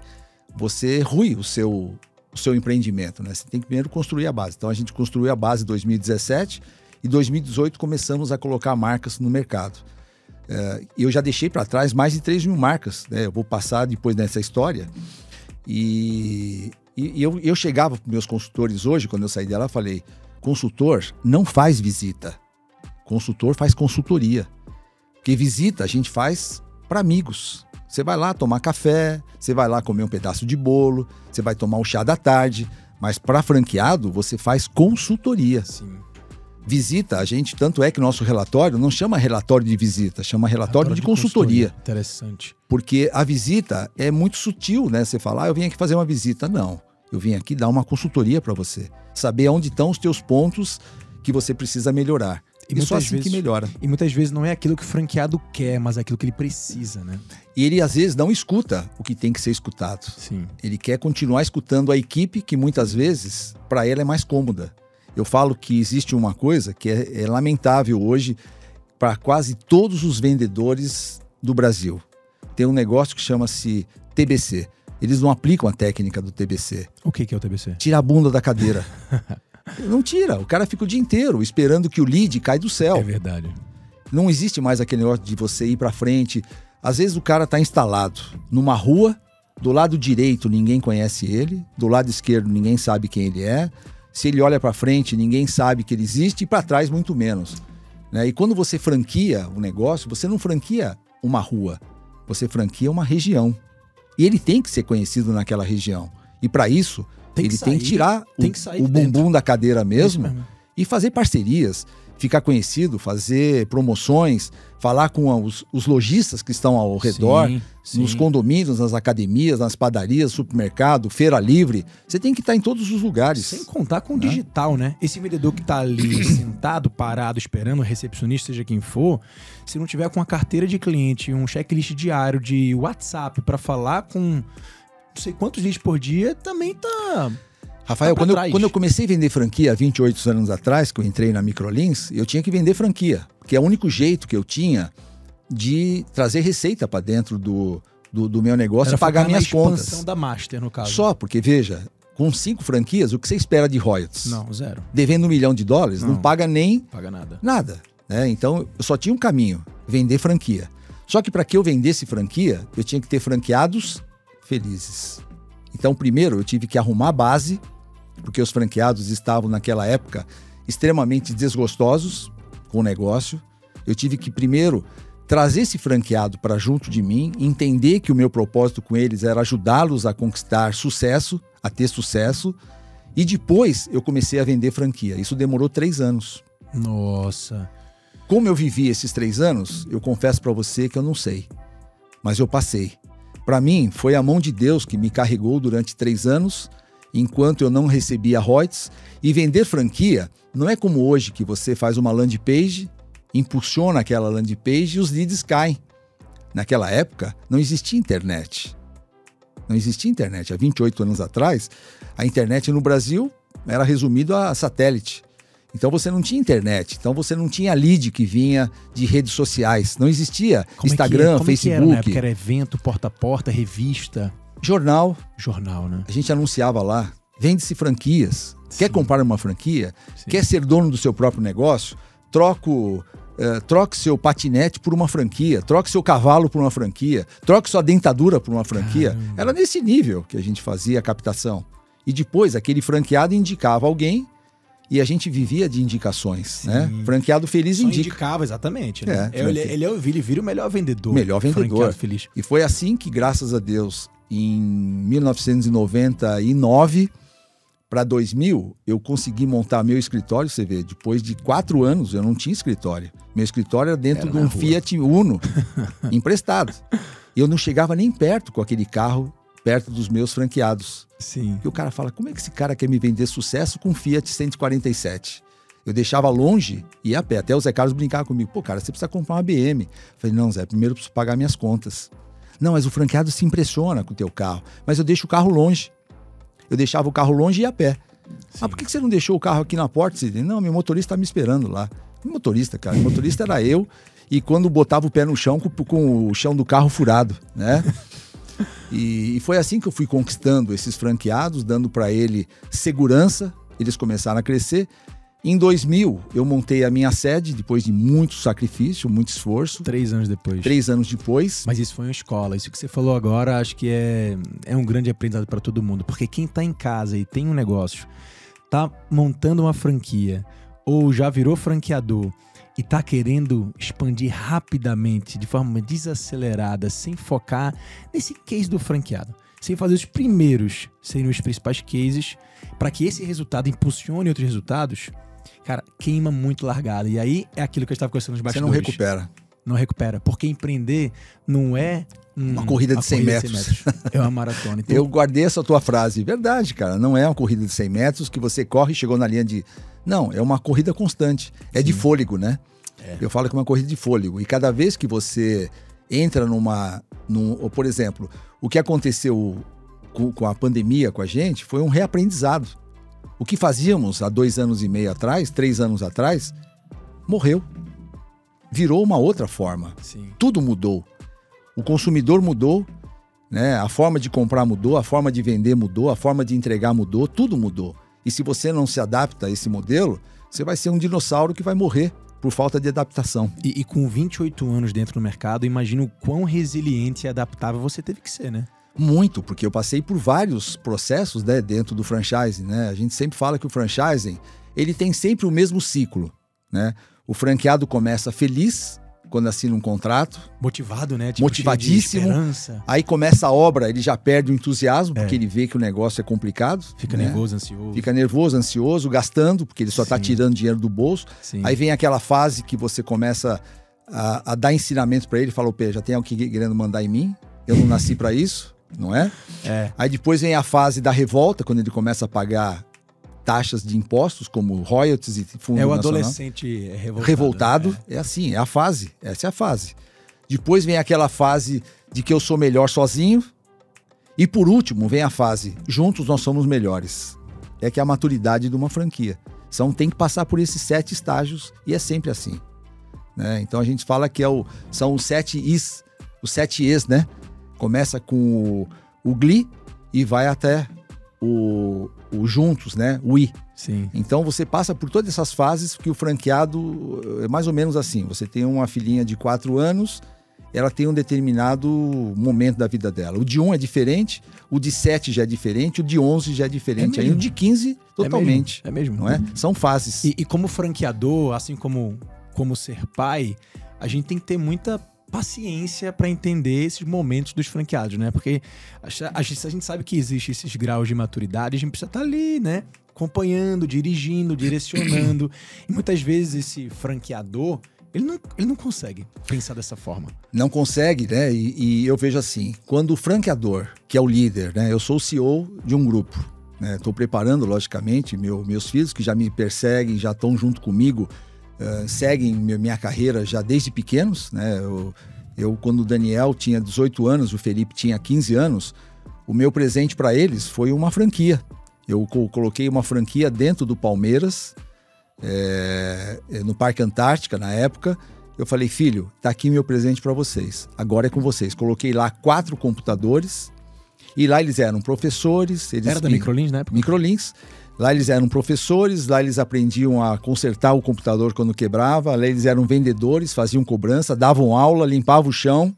você rui o seu, o seu empreendimento, né? Você tem que primeiro construir a base. Então a gente construiu a base em 2017 e 2018 começamos a colocar marcas no mercado. É, eu já deixei para trás mais de 3 mil marcas, né? Eu vou passar depois dessa história. E e, e eu, eu chegava para meus consultores hoje, quando eu saí dela, falei: consultor não faz visita, consultor faz consultoria. Porque visita a gente faz para amigos. Você vai lá tomar café, você vai lá comer um pedaço de bolo, você vai tomar um chá da tarde, mas para franqueado você faz consultoria. Sim. Visita, a gente, tanto é que nosso relatório não chama relatório de visita, chama relatório, relatório de, de consultoria. consultoria. Interessante. Porque a visita é muito sutil, né? Você fala, ah, eu vim aqui fazer uma visita. Não. Eu vim aqui dar uma consultoria para você, saber onde estão os teus pontos que você precisa melhorar. E, e só assim vezes, que melhora. E muitas vezes não é aquilo que o franqueado quer, mas é aquilo que ele precisa, né? E ele às vezes não escuta o que tem que ser escutado. Sim. Ele quer continuar escutando a equipe que muitas vezes para ela é mais cômoda. Eu falo que existe uma coisa que é, é lamentável hoje para quase todos os vendedores do Brasil. Tem um negócio que chama-se TBC, eles não aplicam a técnica do TBC. O que, que é o TBC? Tira a bunda da cadeira. não tira. O cara fica o dia inteiro esperando que o lead cai do céu. É verdade. Não existe mais aquele negócio de você ir para frente. Às vezes o cara está instalado numa rua, do lado direito ninguém conhece ele, do lado esquerdo ninguém sabe quem ele é. Se ele olha para frente, ninguém sabe que ele existe e para trás muito menos. Né? E quando você franquia o negócio, você não franquia uma rua, você franquia uma região. E ele tem que ser conhecido naquela região. E para isso, tem ele sair, tem que tirar tem o, que o bumbum da cadeira mesmo, mesmo. e fazer parcerias, ficar conhecido, fazer promoções, falar com os, os lojistas que estão ao redor, sim, sim. nos condomínios, nas academias, nas padarias, supermercado, feira livre. Você tem que estar em todos os lugares. Sem contar com o né? digital, né? Esse vendedor que está ali sentado, parado, esperando o recepcionista, seja quem for, se não tiver com uma carteira de cliente, um checklist diário de WhatsApp para falar com não sei quantos dias por dia, também tá Rafael, tá quando eu, quando eu, comecei a vender franquia há 28 anos atrás, que eu entrei na Microlins, eu tinha que vender franquia, que é o único jeito que eu tinha de trazer receita para dentro do, do, do, meu negócio e pagar minhas contas. da Master, no caso. Só, porque veja, com cinco franquias, o que você espera de royalties? Não, zero. Devendo um milhão de dólares, não, não paga nem. Paga nada. Nada. Né? Então, eu só tinha um caminho: vender franquia. Só que para que eu vendesse franquia, eu tinha que ter franqueados felizes. Então, primeiro, eu tive que arrumar a base porque os franqueados estavam naquela época extremamente desgostosos com o negócio. Eu tive que primeiro trazer esse franqueado para junto de mim, entender que o meu propósito com eles era ajudá-los a conquistar sucesso, a ter sucesso, e depois eu comecei a vender franquia. Isso demorou três anos. Nossa. Como eu vivi esses três anos, eu confesso para você que eu não sei, mas eu passei. Para mim, foi a mão de Deus que me carregou durante três anos enquanto eu não recebia royalties. E vender franquia não é como hoje que você faz uma landing page, impulsiona aquela landing page e os leads caem. Naquela época não existia internet. Não existia internet. Há 28 anos atrás, a internet no Brasil era resumido a satélite. Então você não tinha internet, então você não tinha lead que vinha de redes sociais, não existia como Instagram, é que, Facebook. É que era, na época? era evento, porta a porta, revista. Jornal. Jornal, né? A gente anunciava lá. Vende-se franquias. Sim. Quer comprar uma franquia? Sim. Quer ser dono do seu próprio negócio? Troco Uh, troque seu patinete por uma franquia, troque seu cavalo por uma franquia, troque sua dentadura por uma franquia. Caramba. Era nesse nível que a gente fazia a captação. E depois aquele franqueado indicava alguém e a gente vivia de indicações, né? Sim. né? Franqueado feliz Só indica. indicava, exatamente. Né? É, ele, ele, é, ele vira o melhor vendedor. Melhor vendedor. Feliz. E foi assim que, graças a Deus, em 1999 para 2000, eu consegui montar meu escritório. Você vê, depois de quatro anos, eu não tinha escritório. Meu escritório era dentro era de um Fiat Uno, emprestado. Eu não chegava nem perto com aquele carro, perto dos meus franqueados. Sim. E o cara fala: como é que esse cara quer me vender sucesso com Fiat 147? Eu deixava longe e ia a pé. Até o Zé Carlos brincava comigo: pô, cara, você precisa comprar uma BM. Eu falei: não, Zé, primeiro eu preciso pagar minhas contas. Não, mas o franqueado se impressiona com o teu carro. Mas eu deixo o carro longe. Eu deixava o carro longe e ia a pé. Sim. Ah, por que você não deixou o carro aqui na porta? Você não, meu motorista está me esperando lá. Que motorista, cara? O motorista era eu. E quando botava o pé no chão, com, com o chão do carro furado, né? E, e, foi assim que eu fui conquistando esses franqueados, dando para ele segurança. Eles começaram a crescer. Em 2000, eu montei a minha sede, depois de muito sacrifício, muito esforço. Três anos depois. Três anos depois. Mas isso foi uma escola. Isso que você falou agora, acho que é, é um grande aprendizado para todo mundo. Porque quem está em casa e tem um negócio, está montando uma franquia, ou já virou franqueador, e está querendo expandir rapidamente, de forma desacelerada, sem focar nesse case do franqueado, sem fazer os primeiros serem os principais cases, para que esse resultado impulsione outros resultados, cara, queima muito largada. E aí é aquilo que eu estava conversando nos bastidores. Você não recupera. Não recupera. Porque empreender não é um, uma corrida de 100 corrida metros. De 100 metros. É uma maratona. Então... Eu guardei essa tua frase. Verdade, cara. Não é uma corrida de 100 metros que você corre e chegou na linha de. Não, é uma corrida constante. É Sim. de fôlego, né? É. Eu falo que é uma corrida de fôlego. E cada vez que você entra numa. Num, por exemplo, o que aconteceu com, com a pandemia com a gente foi um reaprendizado. O que fazíamos há dois anos e meio atrás, três anos atrás, morreu. Virou uma outra forma. Sim. Tudo mudou. O consumidor mudou, né? a forma de comprar mudou, a forma de vender mudou, a forma de entregar mudou, tudo mudou. E se você não se adapta a esse modelo, você vai ser um dinossauro que vai morrer por falta de adaptação. E, e com 28 anos dentro do mercado, imagino o quão resiliente e adaptável você teve que ser, né? Muito, porque eu passei por vários processos né, dentro do franchising. Né? A gente sempre fala que o franchising ele tem sempre o mesmo ciclo. Né? O franqueado começa feliz quando assina um contrato. Motivado, né? Tipo, motivadíssimo. Aí começa a obra, ele já perde o entusiasmo, é. porque ele vê que o negócio é complicado. Fica né? nervoso, ansioso. Fica nervoso, ansioso, gastando, porque ele só está tirando dinheiro do bolso. Sim. Aí vem aquela fase que você começa a, a dar ensinamento para ele, fala, Pê, já tem alguém querendo mandar em mim? Eu não nasci para isso não é? é? Aí depois vem a fase da revolta, quando ele começa a pagar taxas de impostos, como royalties e fundo É o nacional. adolescente revoltado. Revoltado, é. é assim, é a fase. Essa é a fase. Depois vem aquela fase de que eu sou melhor sozinho. E por último, vem a fase juntos nós somos melhores. É que é a maturidade de uma franquia. São tem que passar por esses sete estágios e é sempre assim. Né? Então a gente fala que é o, são os sete is, os sete es, né? Começa com o, o Gli e vai até o, o Juntos, né? O I. Sim. Então você passa por todas essas fases que o franqueado é mais ou menos assim. Você tem uma filhinha de quatro anos, ela tem um determinado momento da vida dela. O de um é diferente, o de sete já é diferente, o de onze já é diferente. É Aí o de quinze, totalmente. É mesmo. É mesmo. Não é? São fases. E, e como franqueador, assim como, como ser pai, a gente tem que ter muita paciência para entender esses momentos dos franqueados, né? Porque a, a, a, gente sabe que existe esses graus de maturidade, a gente precisa estar tá ali, né? Acompanhando, dirigindo, direcionando. e muitas vezes esse franqueador, ele não, ele não consegue pensar dessa forma. Não consegue, né? E, e eu vejo assim, quando o franqueador, que é o líder, né? Eu sou o CEO de um grupo, Estou né? preparando, logicamente, meu, meus filhos que já me perseguem, já estão junto comigo uh, seguem minha carreira já desde pequenos, né? Eu, eu, quando o Daniel tinha 18 anos, o Felipe tinha 15 anos, o meu presente para eles foi uma franquia. Eu coloquei uma franquia dentro do Palmeiras, é, no Parque Antártica, na época. Eu falei, filho, tá aqui meu presente para vocês. Agora é com vocês. Coloquei lá quatro computadores. E lá eles eram professores. Eles Era da Microlinks, né? Microlinks Lá eles eram professores, lá eles aprendiam a consertar o computador quando quebrava, lá eles eram vendedores, faziam cobrança, davam aula, limpavam o chão.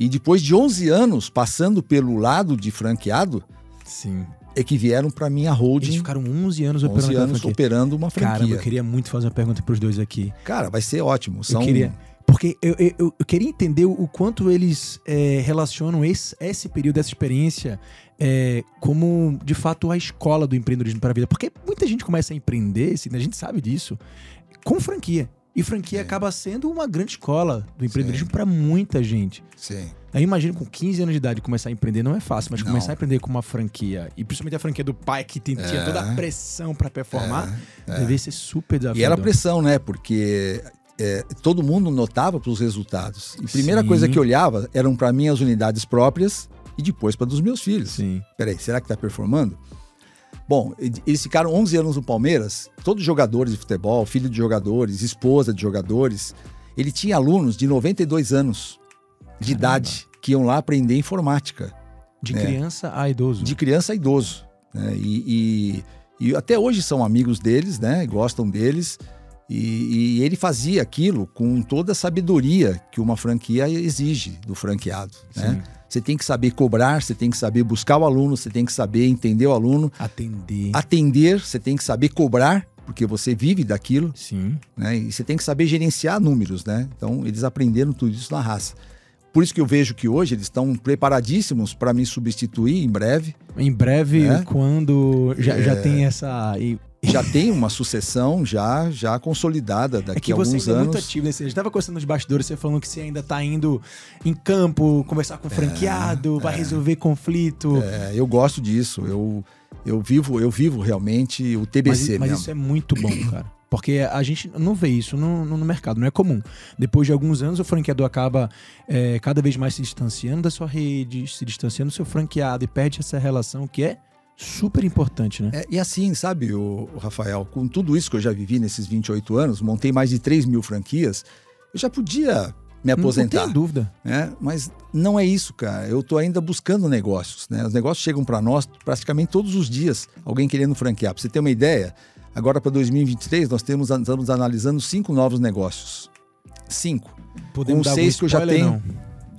E depois de 11 anos passando pelo lado de franqueado, Sim. é que vieram para minha holding. Eles ficaram 11 anos 11 operando anos operando uma franquia. Cara, eu queria muito fazer uma pergunta para os dois aqui. Cara, vai ser ótimo. São... Eu queria porque eu, eu, eu, queria entender o quanto eles é, relacionam esse, esse período, essa experiência, é, como de fato a escola do empreendedorismo para a vida. Porque muita gente começa a empreender, assim, a gente sabe disso, com franquia. E franquia Sim. acaba sendo uma grande escola do empreendedorismo para muita gente. Sim. Aí imagino com 15 anos de idade começar a empreender não é fácil, mas não. começar a empreender com uma franquia, e principalmente a franquia do pai que tinha é. toda a pressão para performar, é. é. deve ser super desafiador. E era pressão, né? Porque é, todo mundo notava para os resultados. E a primeira Sim. coisa que olhava eram para mim as unidades próprias e depois para dos meus filhos. Sim. Peraí, será que está performando? Bom, eles ficaram 11 anos no Palmeiras, todos jogadores de futebol, filho de jogadores, esposa de jogadores. Ele tinha alunos de 92 anos de Caramba. idade que iam lá aprender informática. De né? criança a idoso. De criança a idoso. Né? E, e, e, até hoje são amigos deles, né? Gostam deles. E, e, ele fazia aquilo com toda a sabedoria que uma franquia exige do franqueado. Né? Você tem que saber cobrar, você tem que saber buscar o aluno, você tem que saber entender o aluno. Atender. Atender, você tem que saber cobrar, porque você vive daquilo. Sim. Né? E você tem que saber gerenciar números, né? Então, eles aprenderam tudo isso na raça. Por isso que eu vejo que hoje eles estão preparadíssimos para me substituir em breve. Em breve, né? quando já, é... já tem essa já tem uma sucessão já já consolidada daqui é que a alguns você ainda anos. É muito ativo, né? Você estava conversando nos bastidores, você falando que você ainda está indo em campo, conversar com o franqueado, é, vai é. resolver conflito. É, eu gosto disso. Eu, eu vivo eu vivo realmente o TBC mas, mas isso é muito bom, cara. Porque a gente não vê isso no, no, mercado, não é comum. Depois de alguns anos, o franqueador acaba é, cada vez mais se distanciando da sua rede, se distanciando do seu franqueado e perde essa relação que é super importante, né? É, e assim, sabe, o, o, Rafael, com tudo isso que eu já vivi nesses 28 anos, montei mais de 3 mil franquias, eu já podia me aposentar. Não dúvida. Né? Mas não é isso, cara. Eu estou ainda buscando negócios. Né? Os negócios chegam para nós praticamente todos os dias, alguém querendo franquear. Para você ter uma ideia, agora para 2023 nós temos, estamos analisando cinco novos negócios. Cinco. Podemos um seis que eu já tenho. Não?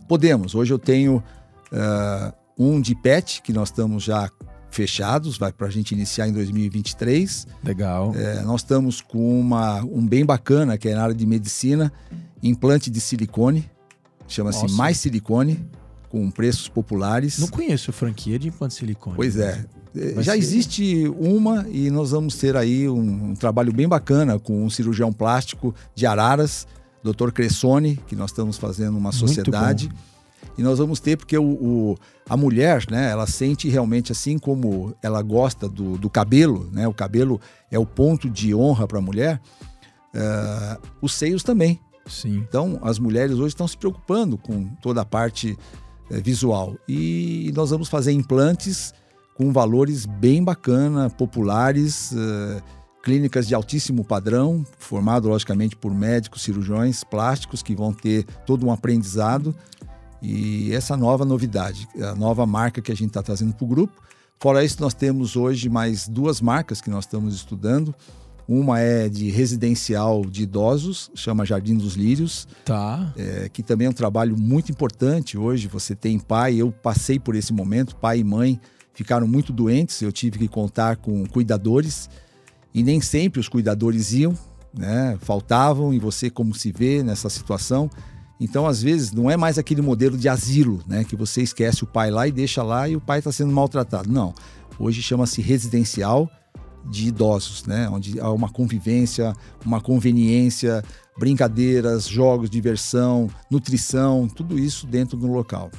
Podemos. Hoje eu tenho uh, um de pet, que nós estamos já fechados, vai para a gente iniciar em 2023. Legal. É, nós estamos com uma, um bem bacana, que é na área de medicina, implante de silicone, chama-se Mais Silicone, com preços populares. Não conheço franquia de implante de silicone. Pois é. é Vai Já ser... existe uma e nós vamos ter aí um, um, trabalho bem bacana com um cirurgião plástico de Araras, Dr. Cressone, que nós estamos fazendo uma sociedade. Muito bom e nós vamos ter, porque o, o, a mulher, né, ela sente realmente assim como ela gosta do, do cabelo, né? O cabelo é o ponto de honra para a mulher, uh, os seios também. Sim. Então, as mulheres hoje estão se preocupando com toda a parte uh, visual. E nós vamos fazer implantes com valores bem bacana, populares, uh, clínicas de altíssimo padrão, formado logicamente por médicos, cirurgiões plásticos que vão ter todo um aprendizado e essa nova novidade, a nova marca que a gente está trazendo para o grupo. Fora isso, nós temos hoje mais duas marcas que nós estamos estudando. Uma é de residencial de idosos, chama Jardim dos Lírios. Tá. É, que também é um trabalho muito importante. Hoje você tem pai, eu passei por esse momento, pai e mãe ficaram muito doentes, eu tive que contar com cuidadores e nem sempre os cuidadores iam, né? Faltavam e você como se vê nessa situação. Então, às vezes, não é mais aquele modelo de asilo, né? Que você esquece o pai lá e deixa lá e o pai está sendo maltratado. Não. Hoje chama-se residencial de idosos, né? Onde há uma convivência, uma conveniência, brincadeiras, jogos, diversão, nutrição, tudo isso dentro do local.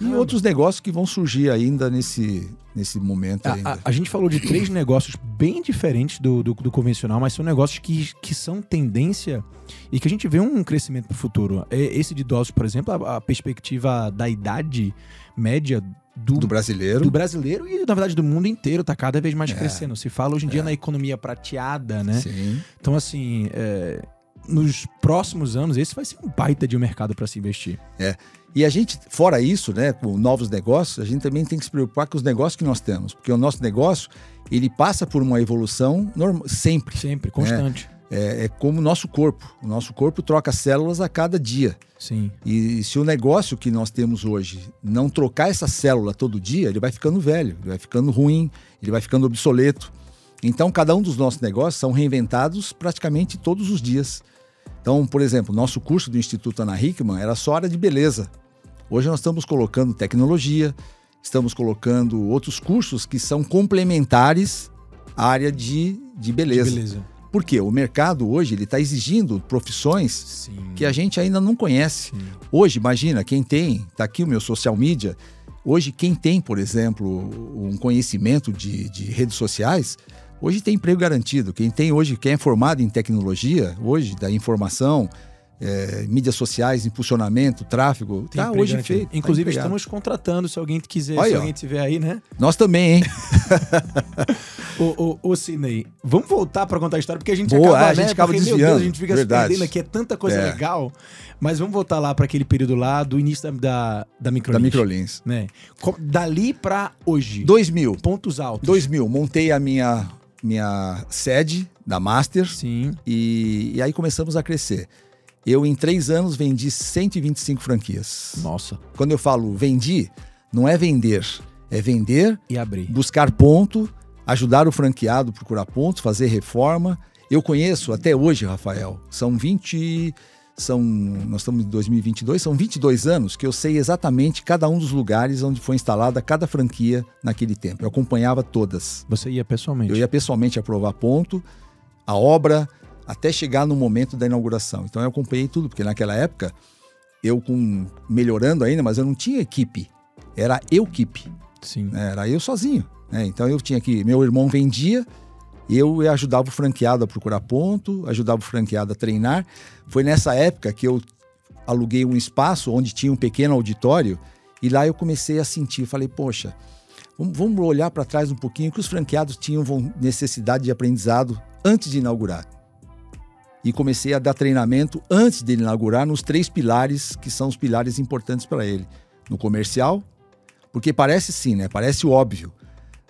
E outros negócios que vão surgir ainda nesse, nesse momento. A, a, a, gente falou de três negócios bem diferentes do, do, do, convencional, mas são negócios que, que são tendência e que a gente vê um crescimento para o futuro. Esse de idosos, por exemplo, a, a perspectiva da idade média do, do, brasileiro. Do brasileiro e, na verdade, do mundo inteiro está cada vez mais é. crescendo. Se fala hoje em dia é. na economia prateada, né? Sim. Então, assim, é, nos próximos anos, esse vai ser um baita de um mercado para se investir. É. E a gente, fora isso, né, com novos negócios, a gente também tem que se preocupar com os negócios que nós temos, porque o nosso negócio, ele passa por uma evolução normal, sempre. Sempre, constante. Né? É, é, como o nosso corpo. O nosso corpo troca células a cada dia. Sim. E se o negócio que nós temos hoje não trocar essa célula todo dia, ele vai ficando velho, ele vai ficando ruim, ele vai ficando obsoleto. Então, cada um dos nossos negócios são reinventados praticamente todos os dias. Então, por exemplo, nosso curso do Instituto Ana Hickman era só área de beleza. Hoje nós estamos colocando tecnologia, estamos colocando outros cursos que são complementares à área de, de beleza. De beleza. Porque o mercado hoje ele está exigindo profissões Sim. que a gente ainda não conhece. Sim. Hoje, imagina, quem tem, está aqui o meu social media, hoje quem tem, por exemplo, um conhecimento de, de redes sociais, hoje tem emprego garantido. Quem tem hoje, quem é formado em tecnologia, hoje, da informação, é, mídias sociais, impulsionamento, tráfego, Tem tá hoje feito. Tá Inclusive, tá estamos contratando, se alguém quiser, Olha, se alguém tiver aí, né? Nós também, hein? ô, ô, ô, Sidney, vamos voltar para contar a história, porque a gente Boa, acaba, é, a gente né? acaba porque, desviando. Deus, a gente fica Verdade. se perdendo aqui, é tanta coisa é. legal. Mas vamos voltar lá para aquele período lá do início da, da, da Microlins. Da Microlins. Né? Dali para hoje. 2000. Pontos altos. 2000. Montei a minha, minha sede da Master. Sim. E, e aí começamos a crescer. Eu, em três anos, vendi 125 franquias. Nossa. Quando eu falo vendi, não é vender. É vender e abrir. Buscar ponto, ajudar o franqueado a procurar pontos, fazer reforma. Eu conheço até hoje, Rafael, são 20. São, nós estamos em 2022, são 22 anos que eu sei exatamente cada um dos lugares onde foi instalada cada franquia naquele tempo. Eu acompanhava todas. Você ia pessoalmente? Eu ia pessoalmente aprovar ponto, a obra, até chegar no momento da inauguração. Então eu acompanhei tudo, porque naquela época eu com melhorando ainda, mas eu não tinha equipe. Era eu equipe. Sim. Era eu sozinho. Né? Então eu tinha que. Meu irmão vendia, eu ajudava o franqueado a procurar ponto, ajudava o franqueado a treinar. Foi nessa época que eu aluguei um espaço onde tinha um pequeno auditório e lá eu comecei a sentir, falei, poxa, vamos olhar para trás um pouquinho que os franqueados tinham necessidade de aprendizado antes de inaugurar e comecei a dar treinamento antes dele inaugurar nos três pilares que são os pilares importantes para ele. No comercial, porque parece sim, né? Parece óbvio.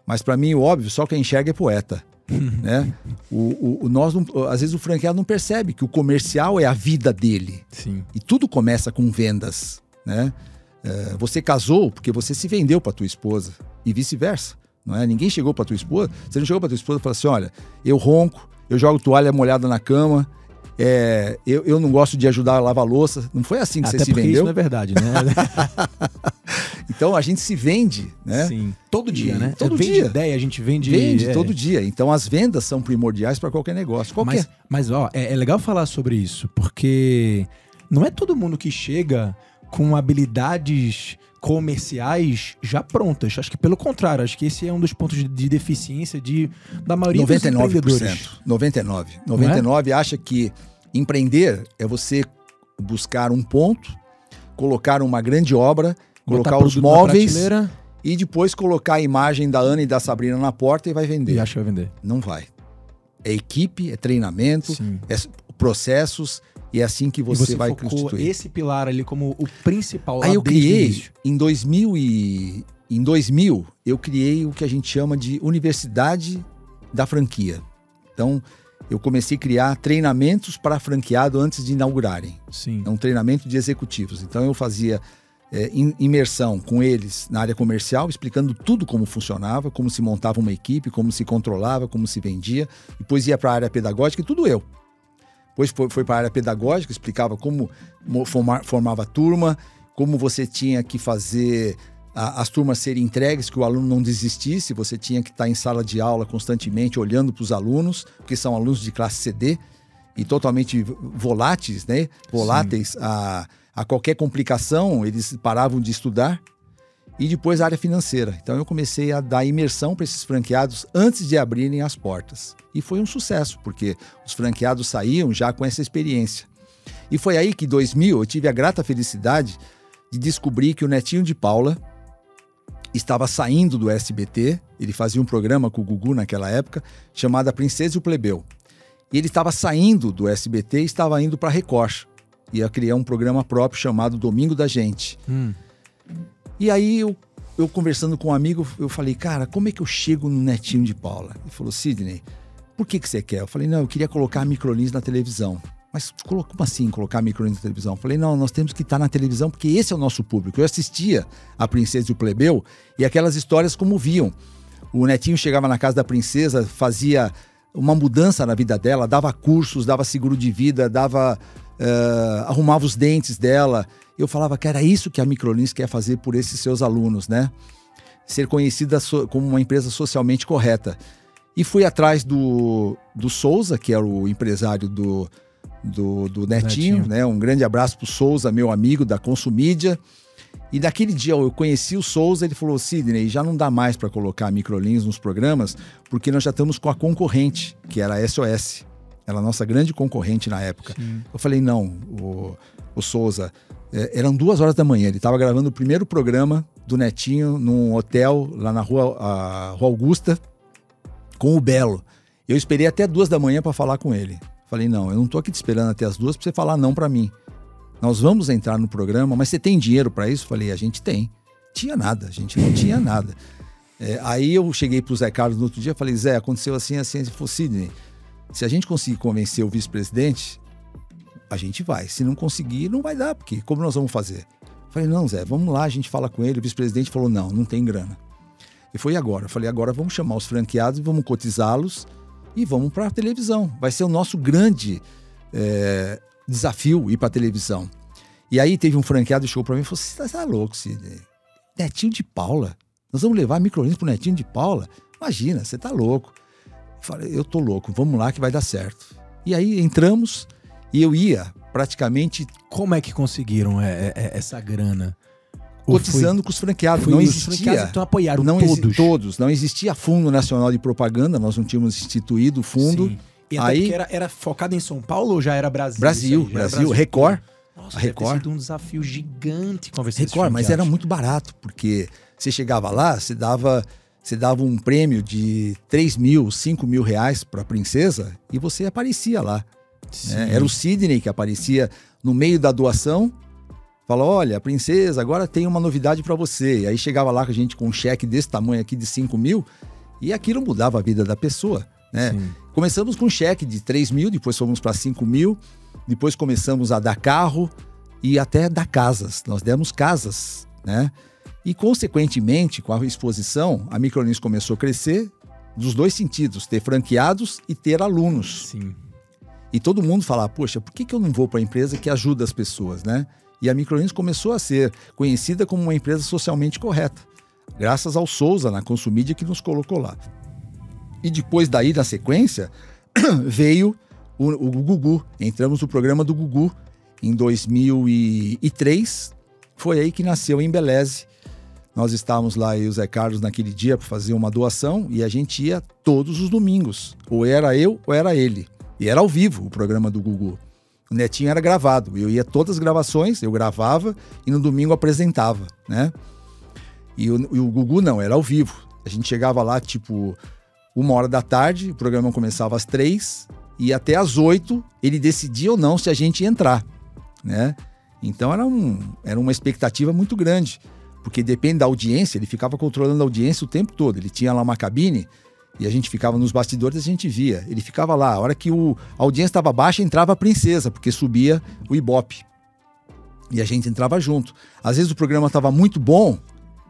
Mas para mim o óbvio só quem enxerga é poeta. né? O, o, nós não, às vezes o franqueado não percebe que o comercial é a vida dele. Sim. E tudo começa com vendas, né? É, você casou porque você se vendeu para tua esposa e vice-versa, não é? Ninguém chegou para tua esposa, você não chegou para tua esposa e falou assim, olha, eu ronco, eu jogo toalha molhada na cama, é, eu, eu não gosto de ajudar a lavar louça. Não foi assim que Até você se vendeu. Isso não é verdade, né? então a gente se vende, né? Sim. Todo dia, e, né? Todo vende dia. ideia, a gente vende. Vende é. todo dia. Então as vendas são primordiais para qualquer negócio. Qualquer. Mas, mas ó, é, é legal falar sobre isso, porque não é todo mundo que chega com habilidades comerciais já prontas. Acho que pelo contrário, acho que esse é um dos pontos de deficiência de, da maioria 99%, dos empreendedores. 99. 99 é? acha que Empreender é você buscar um ponto, colocar uma grande obra, Botar colocar os móveis e depois colocar a imagem da Ana e da Sabrina na porta e vai vender. E acha que vai vender. Não vai. É equipe, é treinamento, Sim. é processos e é assim que você, você vai constituir. esse pilar ali como o principal. Aí eu criei em 2000 e em 2000 eu criei o que a gente chama de Universidade da Franquia. Então, eu comecei a criar treinamentos para franqueado antes de inaugurarem. Sim. É um treinamento de executivos. Então eu fazia é, imersão com eles na área comercial, explicando tudo como funcionava, como se montava uma equipe, como se controlava, como se vendia. Depois ia para a área pedagógica e tudo eu. Depois foi, foi para a área pedagógica, explicava como formar, formava turma, como você tinha que fazer a, as turmas serem entregues, que o aluno não desistisse, você tinha que estar em sala de aula constantemente olhando para os alunos, porque são alunos de classe CD e totalmente voláteis, né? Voláteis a, a qualquer complicação, eles paravam de estudar. E depois a área financeira. Então eu comecei a dar imersão para esses franqueados antes de abrirem as portas. E foi um sucesso, porque os franqueados saíam já com essa experiência. E foi aí que em 2000 eu tive a grata felicidade de descobrir que o netinho de Paula, estava saindo do SBT, ele fazia um programa com o Gugu naquela época, chamado A Princesa e o Plebeu. E ele estava saindo do SBT e estava indo para a Record. Ia criar um programa próprio chamado Domingo da Gente. Hum. E aí eu, eu conversando com um amigo, eu falei, cara, como é que eu chego no netinho de Paula? Ele falou, Sidney, por que, que você quer? Eu falei, não, eu queria colocar a Microlins na televisão. Mas como assim colocar micro na televisão? Falei, não, nós temos que estar na televisão porque esse é o nosso público. Eu assistia a Princesa e o Plebeu e aquelas histórias como viam. O netinho chegava na casa da princesa, fazia uma mudança na vida dela, dava cursos, dava seguro de vida, dava uh, arrumava os dentes dela. Eu falava que era isso que a Microlins quer fazer por esses seus alunos, né? Ser conhecida como uma empresa socialmente correta. E fui atrás do, do Souza, que era o empresário do, do, do Netinho, Netinho, né? Um grande abraço pro Souza, meu amigo da Consumídia. E daquele dia eu conheci o Souza, ele falou: Sidney, já não dá mais para colocar microlins nos programas, porque nós já estamos com a concorrente, que era a SOS. Era a nossa grande concorrente na época. Sim. Eu falei: não, o, o Souza. É, eram duas horas da manhã, ele estava gravando o primeiro programa do Netinho num hotel lá na rua, a, rua Augusta, com o Belo. Eu esperei até duas da manhã para falar com ele. Falei, não, eu não tô aqui te esperando até as duas para você falar não para mim. Nós vamos entrar no programa, mas você tem dinheiro para isso? Falei, a gente tem. Tinha nada, a gente não tinha nada. É, aí eu cheguei pro Zé Carlos no outro dia falei, Zé, aconteceu assim, assim, se for Sidney. Se a gente conseguir convencer o vice-presidente, a gente vai. Se não conseguir, não vai dar, porque como nós vamos fazer? Falei, não, Zé, vamos lá, a gente fala com ele. O vice-presidente falou, não, não tem grana. E foi agora. Falei, agora vamos chamar os franqueados e vamos cotizá-los e vamos para a televisão. Vai ser o nosso grande é, desafio ir para a televisão. E aí teve um franqueado que chegou para mim e falou: Você tá louco, Sidney? Netinho de Paula? Nós vamos levar micro pro Netinho de Paula? Imagina, você tá louco. Eu falei: Eu tô louco, vamos lá que vai dar certo. E aí entramos e eu ia praticamente. Como é que conseguiram é, é, é essa grana? Cotizando com os franqueados. Foi não existia. então apoiaram não todos. todos. Não existia Fundo Nacional de Propaganda, nós não tínhamos instituído o fundo. Sim. E aí era, era, focado em São Paulo ou já era Brasil? Brasil, Brasil, Brasil, Record. Nossa, a Record. sido um desafio gigante conversar Record, mas era muito barato, porque você chegava lá, você dava, você dava um prêmio de 3 mil, 5 mil reais para a princesa e você aparecia lá. Né? Era o Sidney que aparecia no meio da doação Fala, olha, princesa, agora tem uma novidade para você. E aí chegava lá com a gente com um cheque desse tamanho aqui de 5 mil e aquilo mudava a vida da pessoa, né? Começamos com um cheque de 3 mil, depois fomos para 5 mil, depois começamos a dar carro e até dar casas. Nós demos casas, né? E, consequentemente, com a exposição, a Micronis começou a crescer dos dois sentidos, ter franqueados e ter alunos. Sim. E todo mundo falar, poxa, por que, que eu não vou para a empresa que ajuda as pessoas, né? E a Microlins começou a ser conhecida como uma empresa socialmente correta, graças ao Souza na Consumídia que nos colocou lá. E depois daí, na sequência, veio o, o Gugu. Entramos no programa do Gugu em 2003. Foi aí que nasceu em Embeleze. Nós estávamos lá e o Zé Carlos naquele dia para fazer uma doação e a gente ia todos os domingos. Ou era eu ou era ele. E era ao vivo o programa do Gugu. O Netinho era gravado. Eu ia todas as gravações, eu gravava e no domingo apresentava, né? E o, e o Gugu não, era ao vivo. A gente chegava lá, tipo, uma hora da tarde, o programa começava às três, e até às oito ele decidia ou não se a gente ia entrar, né? Então era, um, era uma expectativa muito grande, porque depende da audiência, ele ficava controlando a audiência o tempo todo. Ele tinha lá uma cabine e a gente ficava nos bastidores a gente via. Ele ficava lá. A hora que o, a audiência estava baixa, entrava a princesa, porque subia o Ibope. E a gente entrava junto. Às vezes o programa estava muito bom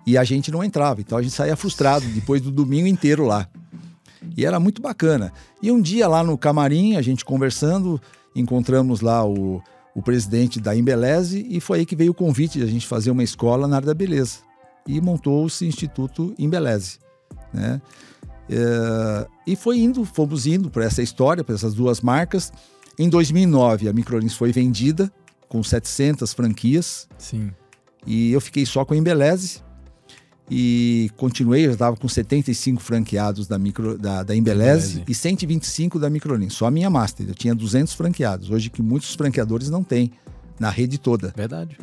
e a gente não entrava. Então a gente saía frustrado depois do domingo inteiro lá. E era muito bacana. E um dia lá no camarim, a gente conversando, encontramos lá o, o presidente da Embeleze e foi aí que veio o convite de a gente fazer uma escola na área da beleza. E montou-se o Instituto Embeleze. Né? É, e foi indo, fomos indo para essa história, para essas duas marcas. Em 2009, a Microlins foi vendida com 700 franquias. Sim. E eu fiquei só com a Embeleze. E continuei, eu estava com 75 franqueados da, micro, da, da Embeleze, Embeleze, e 125 da Microlins. Só a minha Master. Eu tinha 200 franqueados. Hoje que muitos franqueadores não têm na rede toda. Verdade.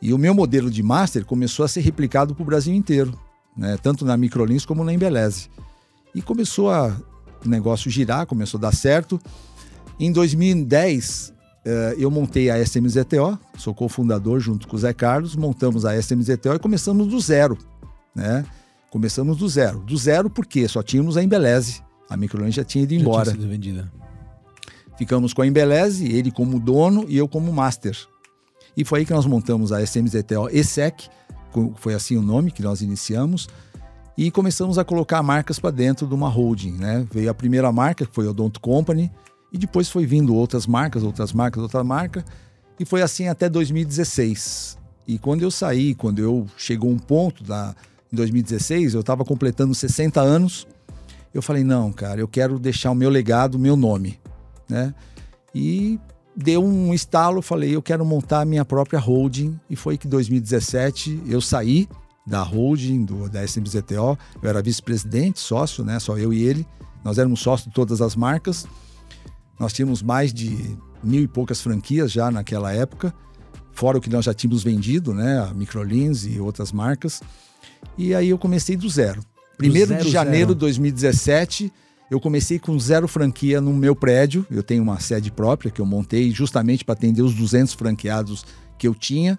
E o meu modelo de Master começou a ser replicado para o Brasil inteiro. Né? Tanto na Microlins como na Embeleze. E começou a, o negócio girar, começou a dar certo. Em 2010, eh, eu montei a SMZTO, sou cofundador junto com o Zé Carlos, montamos a SMZTO e começamos do zero, né? Começamos do zero. Do zero porque só tínhamos a Embeleze. A Microlane já tinha ido já embora. Tinha sido vendida. Ficamos com a Embeleze, ele como dono e eu como master. E foi aí que nós montamos a SMZTO ESEC, foi assim o nome que nós iniciamos, e começamos a colocar marcas para dentro de uma holding. Né? Veio a primeira marca, que foi a Odonto Company, e depois foi vindo outras marcas, outras marcas, outra marca, e foi assim até 2016. E quando eu saí, quando eu chegou um ponto da em 2016, eu estava completando 60 anos, eu falei não, cara, eu quero deixar o meu legado, o meu nome, né? E deu um estalo, falei, eu quero montar a minha própria holding, e foi que em 2017 eu saí da holding do, da SMZTO, eu era vice-presidente, sócio, né? Só eu e ele, nós éramos sócios de todas as marcas. Nós tínhamos mais de mil e poucas franquias já naquela época, fora o que nós já tínhamos vendido, né? A Microlins e outras marcas. E aí eu comecei do zero. Primeiro zero, de janeiro de 2017, eu comecei com zero franquia no meu prédio. Eu tenho uma sede própria que eu montei justamente para atender os 200 franqueados que eu tinha.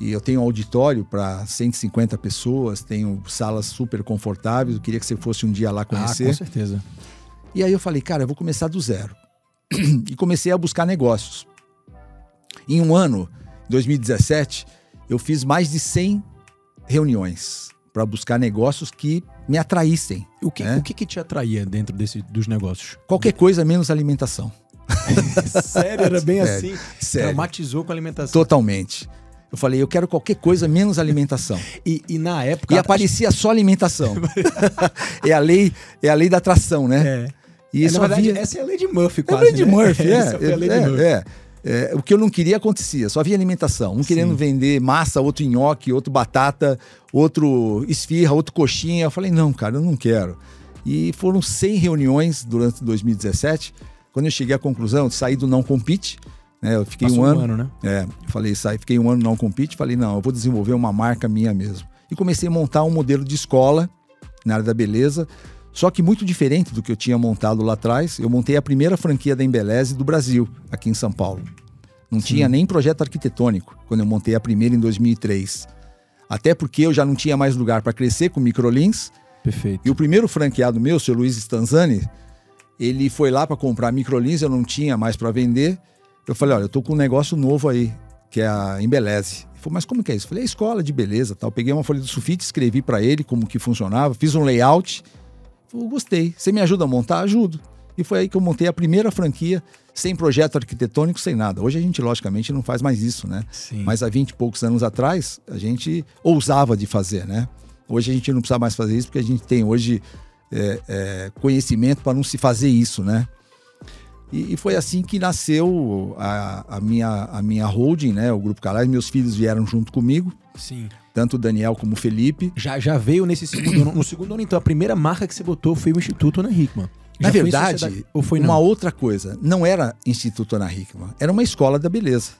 E eu tenho um auditório para 150 pessoas, tenho salas super confortáveis. Eu queria que você fosse um dia lá conhecer. Ah, com certeza. E aí eu falei, cara, eu vou começar do zero. e comecei a buscar negócios. Em um ano, 2017, eu fiz mais de 100 reuniões para buscar negócios que me atraíssem. O que, né? o que, que te atraía dentro desse, dos negócios? Qualquer coisa menos alimentação. sério, era bem sério, assim? Sério. Traumatizou com a alimentação. Totalmente. Eu falei, eu quero qualquer coisa menos alimentação. e, e na época. E aparecia só alimentação. é, a lei, é a lei da atração, né? É. E é, na verdade, havia... essa é a lei de Murphy, quase. É a lei de né? Murphy, é. é, é, lei de Murphy. é. É, o que eu não queria acontecia, só havia alimentação. Um Sim. querendo vender massa, outro nhoque, outro batata, outro esfirra, outro coxinha. Eu falei, não, cara, eu não quero. E foram 100 reuniões durante 2017. Quando eu cheguei à conclusão de sair do não compete, né? Eu fiquei um ano, um ano, né? É, falei, sai, fiquei um ano não compete, falei, não, eu vou desenvolver uma marca minha mesmo. E comecei a montar um modelo de escola na área da beleza, só que muito diferente do que eu tinha montado lá atrás. Eu montei a primeira franquia da Embeleze do Brasil, aqui em São Paulo. Não Sim. tinha nem projeto arquitetônico quando eu montei a primeira em 2003. Até porque eu já não tinha mais lugar para crescer com microlins. Perfeito. E o primeiro franqueado meu, o seu Luiz Stanzani, ele foi lá para comprar microlins, eu não tinha mais para vender. Eu falei, olha, eu tô com um negócio novo aí, que é a Embeleze. Ele falou, mas como que é isso? Eu falei, é escola de beleza, tal. peguei uma folha de sulfite, escrevi para ele como que funcionava, fiz um layout. Falei, gostei. Você me ajuda a montar? Ajudo. E foi aí que eu montei a primeira franquia, sem projeto arquitetônico, sem nada. Hoje a gente, logicamente, não faz mais isso, né? Sim. Mas há 20 e poucos anos atrás, a gente ousava de fazer, né? Hoje a gente não precisa mais fazer isso, porque a gente tem hoje é, é, conhecimento para não se fazer isso, né? E, e, foi assim que nasceu a, a, minha, a minha holding, né? O Grupo Calais. Meus filhos vieram junto comigo. Sim. Tanto o Daniel como o Felipe. Já, já veio nesse segundo ano. No segundo ano, então, a primeira marca que você botou foi o Instituto Ana Hickman. Já Na verdade, ou foi uma outra coisa. Não era Instituto Ana Hickman. Era uma escola da beleza.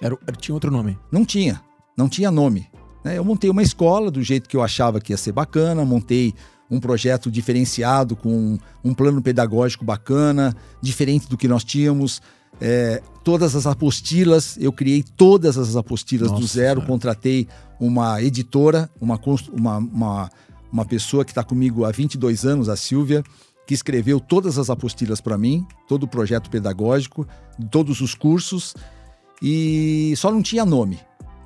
Era, tinha outro nome? Não tinha. Não tinha nome. Né? Eu montei uma escola do jeito que eu achava que ia ser bacana, montei um projeto diferenciado, com um plano pedagógico bacana, diferente do que nós tínhamos. É, todas as apostilas, eu criei todas as apostilas Nossa, do zero, cara. contratei uma editora, uma, uma, uma, uma pessoa que está comigo há 22 anos, a Silvia, que escreveu todas as apostilas para mim, todo o projeto pedagógico, todos os cursos, e só não tinha nome,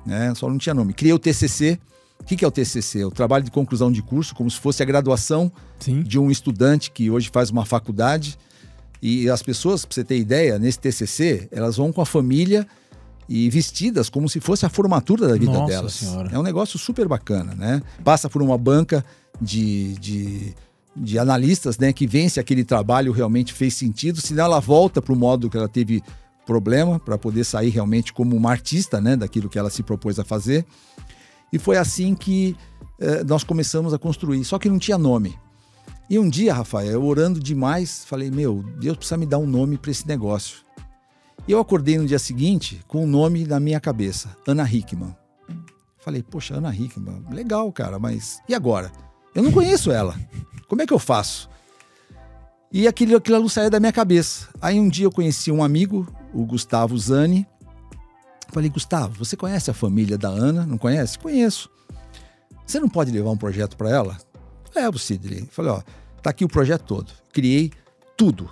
né? Só não tinha nome. Criei o TCC, o que, que é o TCC? É o trabalho de conclusão de curso, como se fosse a graduação Sim. de um estudante que hoje faz uma faculdade. E as pessoas, para você ter ideia, nesse TCC, elas vão com a família e vestidas como se fosse a formatura da vida Nossa delas. Senhora. É um negócio super bacana, né? Passa por uma banca de, de, de analistas, né, que vê se aquele trabalho realmente fez sentido, senão ela volta para o modo que ela teve problema, para poder sair realmente como uma artista, né, daquilo que ela se propôs a fazer. E foi assim que eh, nós começamos a construir, só que não tinha nome. E um dia, Rafael, eu orando demais, falei: Meu, Deus precisa me dar um nome para esse negócio. E eu acordei no dia seguinte com o um nome na minha cabeça: Ana Hickman. Falei: Poxa, Ana Hickman, legal, cara, mas e agora? Eu não conheço ela. Como é que eu faço? E aquilo, aquilo saía da minha cabeça. Aí um dia eu conheci um amigo, o Gustavo Zani. Falei, Gustavo, você conhece a família da Ana? Não conhece? Conheço. Você não pode levar um projeto para ela? Levo, Sidney. Falei, ó, tá aqui o projeto todo. Criei tudo.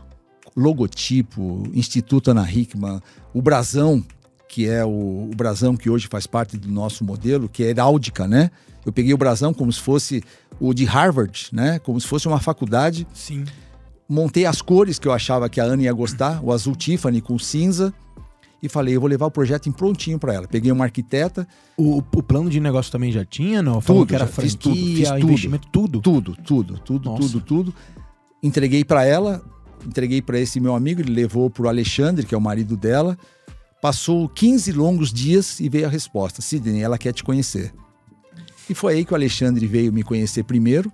Logotipo, Instituto Ana Hickman, o brasão, que é o, o brasão que hoje faz parte do nosso modelo, que é heráldica, né? Eu peguei o brasão como se fosse o de Harvard, né? Como se fosse uma faculdade. Sim. Montei as cores que eu achava que a Ana ia gostar, o azul Tiffany com cinza e falei, eu vou levar o projeto em prontinho para ela. Peguei uma arquiteta. O, o, plano de negócio também já tinha, não? Falou tudo, que era franquia, fiz tudo, fiz tudo, investimento, tudo? Tudo, tudo, tudo, Nossa. tudo, tudo. Entreguei para ela, entreguei para esse meu amigo, ele levou para o Alexandre, que é o marido dela. Passou 15 longos dias e veio a resposta. Sidney, ela quer te conhecer. E foi aí que o Alexandre veio me conhecer primeiro.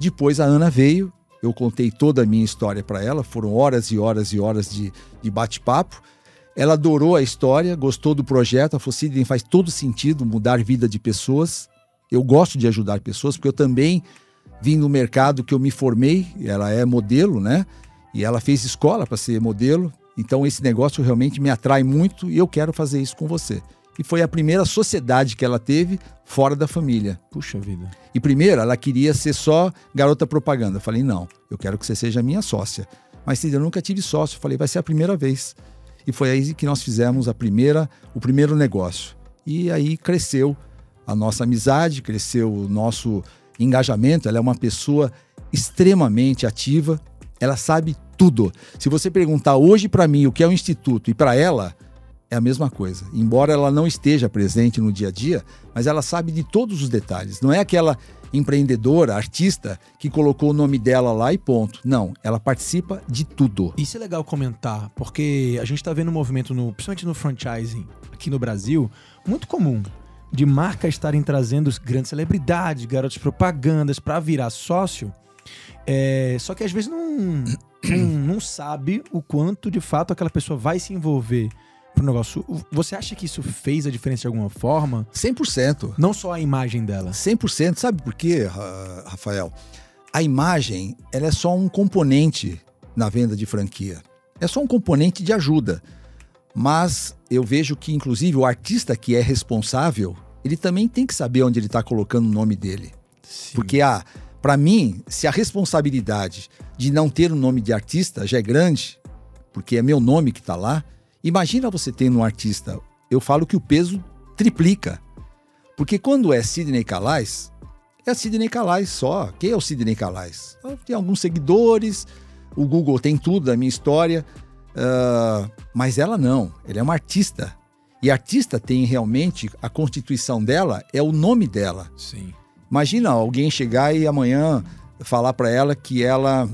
Depois a Ana veio. Eu contei toda a minha história para ela. Foram horas e horas e horas de, de bate-papo. Ela adorou a história, gostou do projeto. Falou: Sidney, faz todo sentido mudar a vida de pessoas. Eu gosto de ajudar pessoas, porque eu também vim no mercado que eu me formei. Ela é modelo, né? E ela fez escola para ser modelo. Então esse negócio realmente me atrai muito e eu quero fazer isso com você. E foi a primeira sociedade que ela teve fora da família. Puxa vida. E primeiro, ela queria ser só garota propaganda. Eu falei: não, eu quero que você seja minha sócia. Mas eu nunca tive sócio. Eu falei: vai ser a primeira vez. E foi aí que nós fizemos a primeira, o primeiro negócio. E aí cresceu a nossa amizade, cresceu o nosso engajamento. Ela é uma pessoa extremamente ativa, ela sabe tudo. Se você perguntar hoje para mim o que é o instituto e para ela, é a mesma coisa. Embora ela não esteja presente no dia a dia, mas ela sabe de todos os detalhes. Não é aquela empreendedora, artista, que colocou o nome dela lá e ponto. Não, ela participa de tudo. Isso é legal comentar, porque a gente está vendo um movimento, no, principalmente no franchising aqui no Brasil, muito comum de marcas estarem trazendo grandes celebridades, garotos propagandas para virar sócio. É, só que às vezes não, não, não sabe o quanto de fato aquela pessoa vai se envolver pro negócio. Você acha que isso fez a diferença de alguma forma? 100%. Não só a imagem dela. 100%. Sabe por quê, Rafael? A imagem, ela é só um componente na venda de franquia. É só um componente de ajuda. Mas eu vejo que, inclusive, o artista que é responsável, ele também tem que saber onde ele está colocando o nome dele. Sim. Porque, ah, para mim, se a responsabilidade de não ter o nome de artista já é grande, porque é meu nome que está lá, Imagina você tendo um artista, eu falo que o peso triplica. Porque quando é Sidney Calais, é Sidney Calais só. Quem é o Sidney Calais? Tem alguns seguidores, o Google tem tudo da minha história, uh, mas ela não, ela é uma artista. E artista tem realmente, a constituição dela é o nome dela. Sim. Imagina alguém chegar e amanhã falar para ela que ela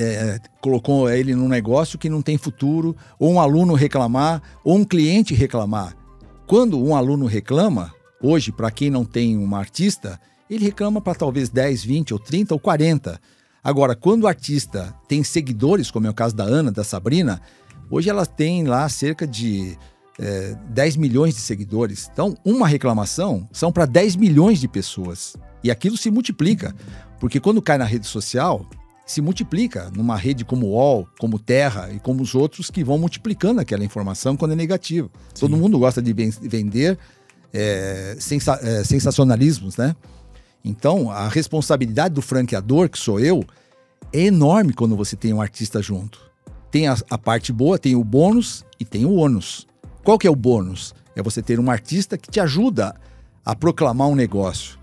é, colocou ele num negócio que não tem futuro, ou um aluno reclamar, ou um cliente reclamar. Quando um aluno reclama, hoje, para quem não tem uma artista, ele reclama para talvez 10, 20, ou 30, ou 40. Agora, quando o artista tem seguidores, como é o caso da Ana, da Sabrina, hoje ela tem lá cerca de é, 10 milhões de seguidores. Então, uma reclamação são para 10 milhões de pessoas. E aquilo se multiplica. Porque quando cai na rede social, se multiplica numa rede como o UOL, como Terra e como os outros que vão multiplicando aquela informação quando é negativa. Sim. Todo mundo gosta de vender é, sensa é, sensacionalismos, né? Então, a responsabilidade do franqueador, que sou eu, é enorme quando você tem um artista junto. Tem a, a parte boa, tem o bônus e tem o ônus. Qual que é o bônus? É você ter um artista que te ajuda a proclamar um negócio.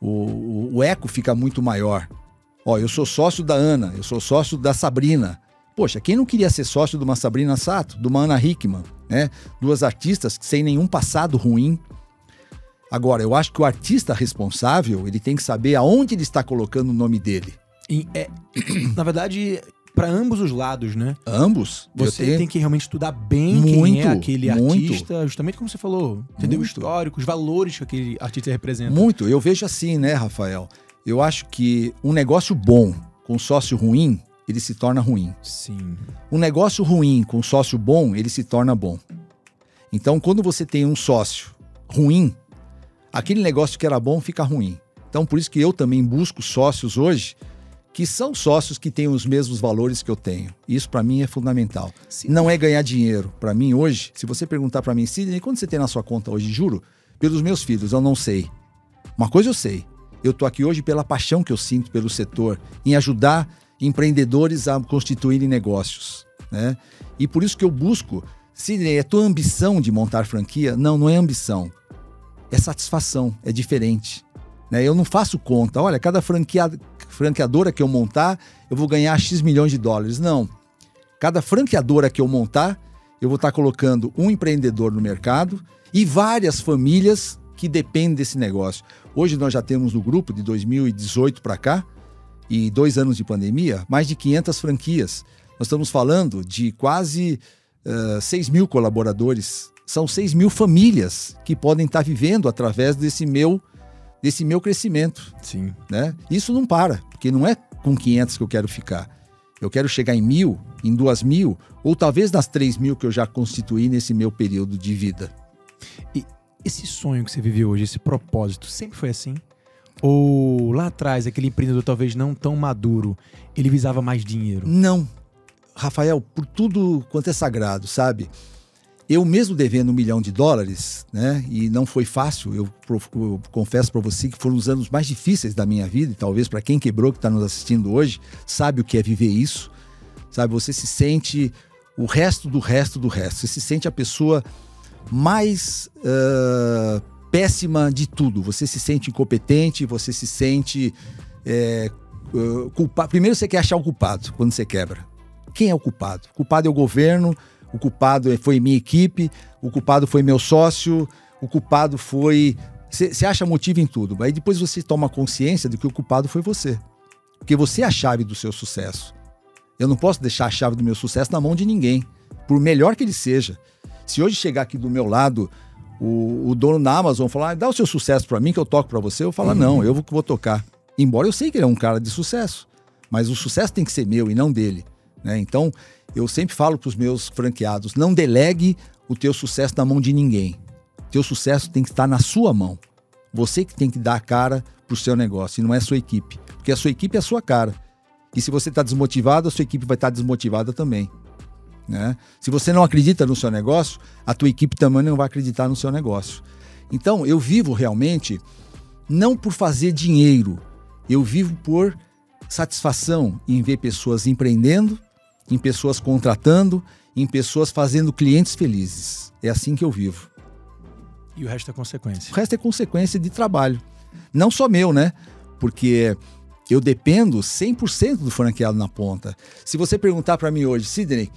O, o, o eco fica muito maior. Ó, eu sou sócio da Ana, eu sou sócio da Sabrina. Poxa, quem não queria ser sócio de uma Sabrina Sato, de uma Ana Hickman, né? Duas artistas sem nenhum passado ruim. Agora, eu acho que o artista responsável, ele tem que saber aonde ele está colocando o nome dele. E é, na verdade, para ambos os lados, né? Ambos. Você tenho... tem que realmente estudar bem muito, quem é aquele muito. artista, justamente como você falou, entender o histórico, os valores que aquele artista representa. Muito. Eu vejo assim, né, Rafael? Eu acho que um negócio bom com sócio ruim, ele se torna ruim. Sim. Um negócio ruim com sócio bom, ele se torna bom. Então, quando você tem um sócio ruim, aquele negócio que era bom fica ruim. Então, por isso que eu também busco sócios hoje que são sócios que têm os mesmos valores que eu tenho. Isso para mim é fundamental. Sim. Não é ganhar dinheiro. Para mim hoje, se você perguntar para mim, Sidney, quanto você tem na sua conta hoje? Juro, pelos meus filhos, eu não sei. Uma coisa eu sei. Eu tô aqui hoje pela paixão que eu sinto pelo setor, em ajudar empreendedores a constituírem negócios, né? E por isso que eu busco, Sidney, é tua ambição de montar franquia? Não, não é ambição. É satisfação, é diferente. Né? Eu não faço conta, olha, cada franqueadora que eu montar, eu vou ganhar X milhões de dólares. Não. Cada franqueadora que eu montar, eu vou estar colocando um empreendedor no mercado e várias famílias que dependem desse negócio. Hoje nós já temos no grupo, de 2018 para cá, e dois anos de pandemia, mais de 500 franquias. Nós estamos falando de quase uh, eh, 6 mil colaboradores. São 6 mil famílias que podem estar vivendo através desse meu desse meu crescimento. Sim. Né? Isso não para, porque não é com 500 que eu quero ficar. Eu quero chegar em mil, em duas mil, ou talvez nas três mil que eu já constituí nesse meu período de vida. Esse sonho que você vive hoje, esse propósito, sempre foi assim? Ou lá atrás, aquele empreendedor talvez não tão maduro, ele visava mais dinheiro? Não. Rafael, por tudo quanto é sagrado, sabe? Eu mesmo devendo um milhão de dólares, né? E não foi fácil. Eu, eu confesso para você que foram os anos mais difíceis da minha vida. E talvez para quem quebrou que está nos assistindo hoje sabe o que é viver isso. Sabe? Você se sente o resto do resto do resto. Você se sente a pessoa mais uh, péssima de tudo. Você se sente incompetente. Você se sente é, culpado. Primeiro você quer achar o culpado quando você quebra. Quem é o culpado? O culpado é o governo o culpado foi minha equipe, o culpado foi meu sócio, o culpado foi. Você acha motivo em tudo. Aí depois você toma consciência de que o culpado foi você. Porque você é a chave do seu sucesso. Eu não posso deixar a chave do meu sucesso na mão de ninguém, por melhor que ele seja. Se hoje chegar aqui do meu lado o, o dono da Amazon falar, ah, dá o seu sucesso para mim que eu toco para você, eu falo, uhum. não, eu vou, tocar. Embora eu sei que ele é um cara de sucesso, mas o sucesso tem que ser meu e não dele. Né? Então, eu sempre falo para os meus franqueados: não delegue o teu sucesso na mão de ninguém. Teu sucesso tem que estar na sua mão. Você que tem que dar a cara para o seu negócio, e não é a sua equipe. Porque a sua equipe é a sua cara. E se você está desmotivado, a sua equipe vai estar tá desmotivada também. Né? Se você não acredita no seu negócio, a tua equipe também não vai acreditar no seu negócio. Então, eu vivo realmente não por fazer dinheiro, eu vivo por satisfação em ver pessoas empreendendo, em pessoas contratando, em pessoas fazendo clientes felizes. É assim que eu vivo. E o resto é consequência? O resto é consequência de trabalho. Não só meu, né? Porque eu dependo 100% do franqueado na ponta. Se você perguntar para mim hoje, Sidney,